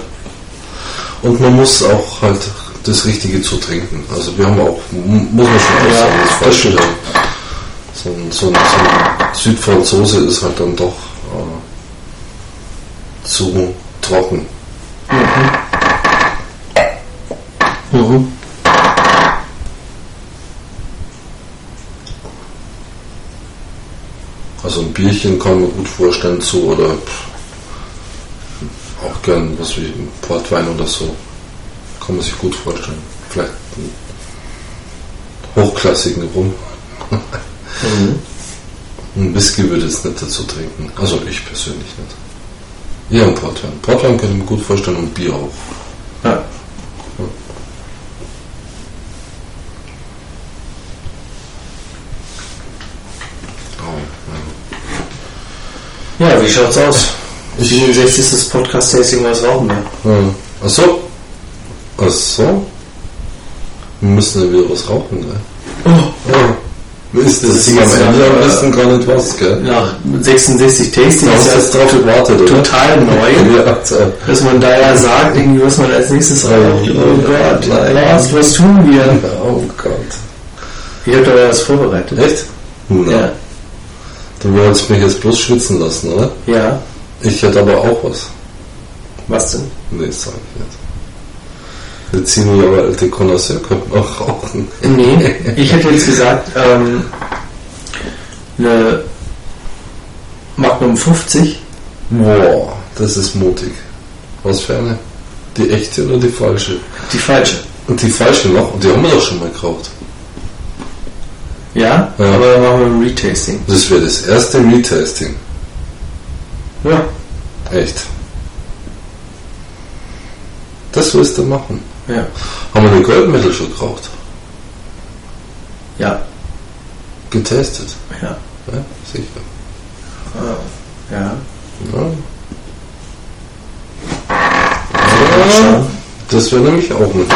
Und man muss auch halt das Richtige zu trinken. Also wir haben auch, muss man schon ja, sagen, das Falsche. So ein, so, ein, so ein Südfranzose ist halt dann doch äh, zu trocken. Mhm. Mhm. Also ein Bierchen kann man gut vorstellen zu oder auch gern was wie ein Portwein oder so. Kann man sich gut vorstellen. Vielleicht einen hochklassigen Rum. Mhm. Ein Whisky würde ich jetzt nicht dazu trinken. Also ich persönlich nicht. Eher ein Portwein. Portwein könnte ich mir gut vorstellen und Bier auch. Ja. Ja, wie schaut's aus? Ich- 67. Podcast-Tasting, was rauchen wir? ja. Ach so. Ach so. Wir müssen ja wieder was rauchen, gell? Oh, Ja. Ist das, Das Ding ist am Ende ja- am besten gar nicht was, gell? nach 66 Tasting ist jetzt drauf gewartet, oder? total neu, Ja, so. dass man da ja sagt, irgendwie, was man als nächstes raucht. Oh Gott, Nein. was, was tun wir? Oh Gott. Ich hab da was vorbereitet. Echt? Na, Ja. Du wolltest mich jetzt bloß schwitzen lassen, oder? Ja, Ich hätte aber auch was. was denn? Nee, das sag ich nicht. Der ziehen aber alte Connoisseur könnten auch rauchen. Nee, ich hätte jetzt gesagt, ähm, eine Magnum 50. Boah, das ist mutig. Was für eine? Die echte oder die falsche? Die falsche. Und die falsche noch? Die haben wir doch schon mal geraucht. Ja, Ja. aber dann machen wir ein Retasting. Das wäre das erste Retasting. Ja. Echt. Das willst du machen. Ja. Haben wir eine Goldmedal schon geraucht? Ja. Getestet? Ja. Ja, sicher. Ja. Ja. Ja, das wäre nämlich auch ein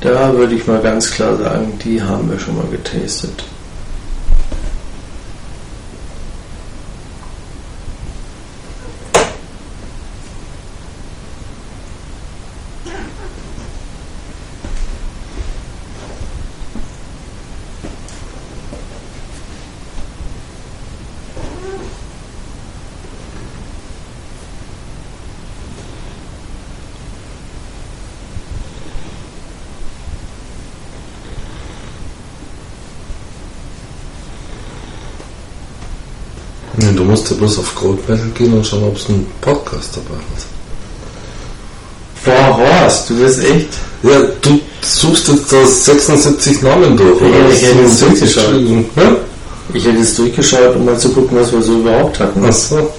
Da würde ich mal ganz klar sagen, die haben wir schon mal getastet. Du musst ja bloß auf Gold Metal gehen und schauen, ob es einen Podcast dabei hat. Boah, Horst, du bist echt. Ja, du suchst jetzt da 76 Namen durch, oder? Ja, ich hätte es durchgeschaut. Ja? Ich hätte jetzt durchgeschaut, um mal zu gucken, was wir so überhaupt hatten. Ach so.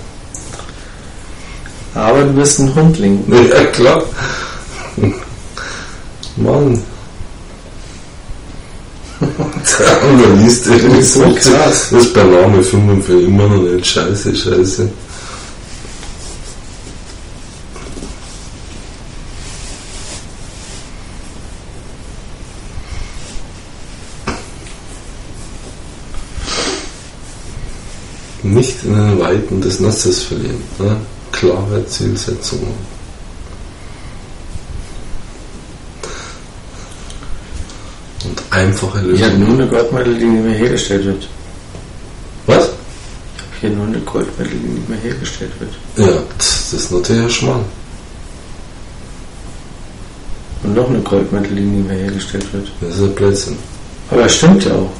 Aber du bist ein Hundling. Ja, klar. Mann. Der andere liest irgendwie so krass. Das ist bei Name 5 für immer noch nicht. Scheiße, scheiße. Nicht in den Weiten des Netzes verlieren. Ne? Klare Zielsetzung. Einfache Ich habe nur eine Goldmedal, die nicht mehr hergestellt wird. Was? Ich habe hier nur eine Goldmedal, die nicht mehr hergestellt wird. Ja, das ist natürlich Schmarrn. Und noch eine Goldmedal, die nicht mehr hergestellt wird. Das ist ein Blödsinn. Aber das stimmt ja auch.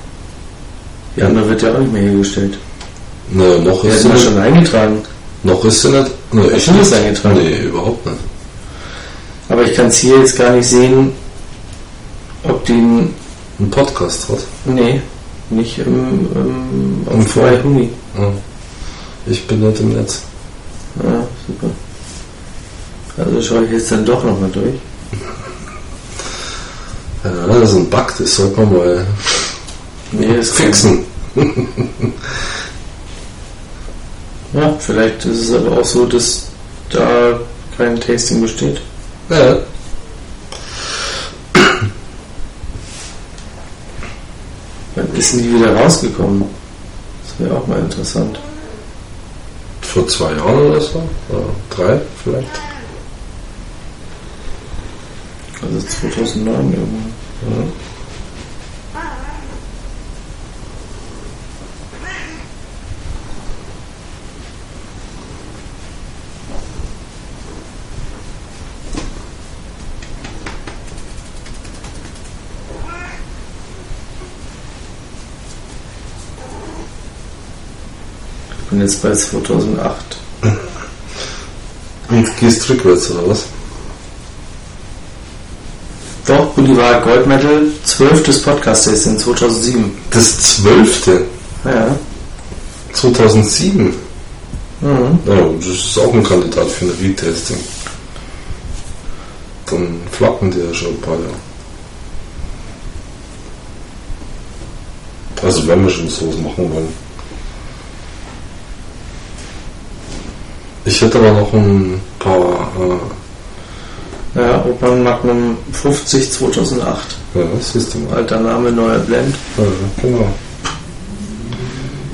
Die andere wird ja auch nicht mehr hergestellt. Naja, noch ist sie nicht. schon eingetragen. Noch ist sie nicht. Hast ich nicht. eingetragen? Nee, überhaupt nicht. Aber ich kann es hier jetzt gar nicht sehen, ob die. N- Ein Podcast hat. Nee, nicht im, im, Im My Huni. Ja. Ich bin nicht im Netz. Ja, super. Also schaue ich jetzt dann doch nochmal durch. Ja, das ist ein Bug, das sollte man mal Nee, das kann- fixen. Ja, vielleicht ist es aber auch so, dass da kein Tasting besteht. Ja. Wann ist denn die wieder rausgekommen? Das wäre auch mal interessant. Vor zwei Jahren oder so. Oder drei vielleicht. Also 2009 irgendwann. Ja. Jetzt bei 2008. Und gehst rückwärts, oder was? Doch, Boulevard Gold Medal, 12. Podcast in 2007. Das zwölfte, Ja. 2007. Mhm. Ja, das ist auch ein Kandidat für ein Retesting. Dann flacken die ja schon ein paar Jahre. Also wenn wir schon sowas machen wollen. Ich hätte aber noch ein paar, äh, Ja, Opern Magnum 50 2008. ja, das siehst du mal. Alter Name, neuer Blend. Ja, genau.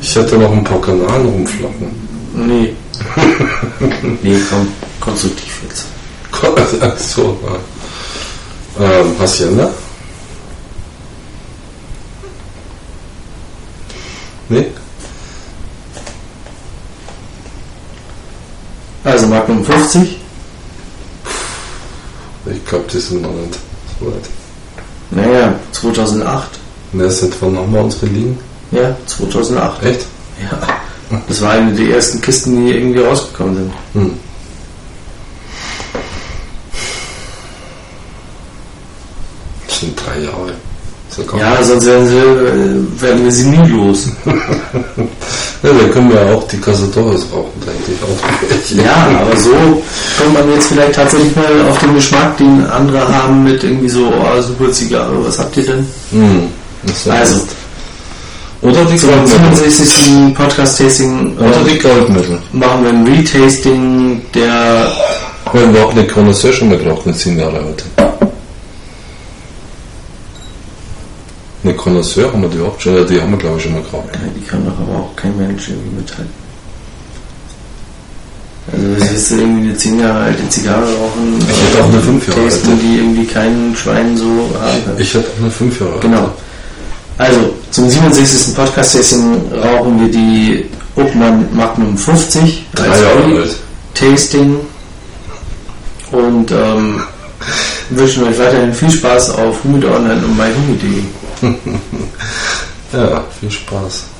Ich hätte noch ein paar Kanalen rumflacken. Nee. nee, komm, konstruktiv jetzt. Ach so, ja. Ähm, Hacienda? 55? Ich glaube, die sind noch nicht so weit. Naja, 2008. Ne, sind wir nochmal unsere liegen? Ja, 2008. Echt? Ja. Das war eine der ersten Kisten, die irgendwie rausgekommen sind. Hm. Das sind drei Jahre. Ja, sonst werden, sie, äh, werden wir sie nie los. ja, da können wir ja auch die Casadores rauchen, denke ich auch. Ja, aber so kommt man jetzt vielleicht tatsächlich mal auf den Geschmack, den andere haben mit irgendwie so, oh, super Zigarre, was habt ihr denn? Hm. Also, echt. Oder die zum Goldmittel. 65. Podcast-Tasting Oder äh, die Goldmittel. machen wir ein Retasting der, Wir haben auch eine Connoisseur schon mal geraucht, eine 10 Jahre Eine Connoisseur haben wir die überhaupt schon, die haben wir glaube ich schon mal geraucht. Ja, die kann doch aber auch kein Mensch irgendwie mithalten. Also was willst du irgendwie eine 10 Jahre alte Zigarre rauchen? Ich hätte auch eine fünf Jahre tasten, alte. die irgendwie kein Schwein so haben kann. Ich hätte auch eine 5 Jahre alte. Genau. Also, zum 67. Podcast-Tasting rauchen wir die Obmann Magnum 50 Drei Jahre alt. Tasting und ähm, wünschen euch weiterhin viel Spaß auf Humid Online und myhumid.de. Ja, viel Spaß.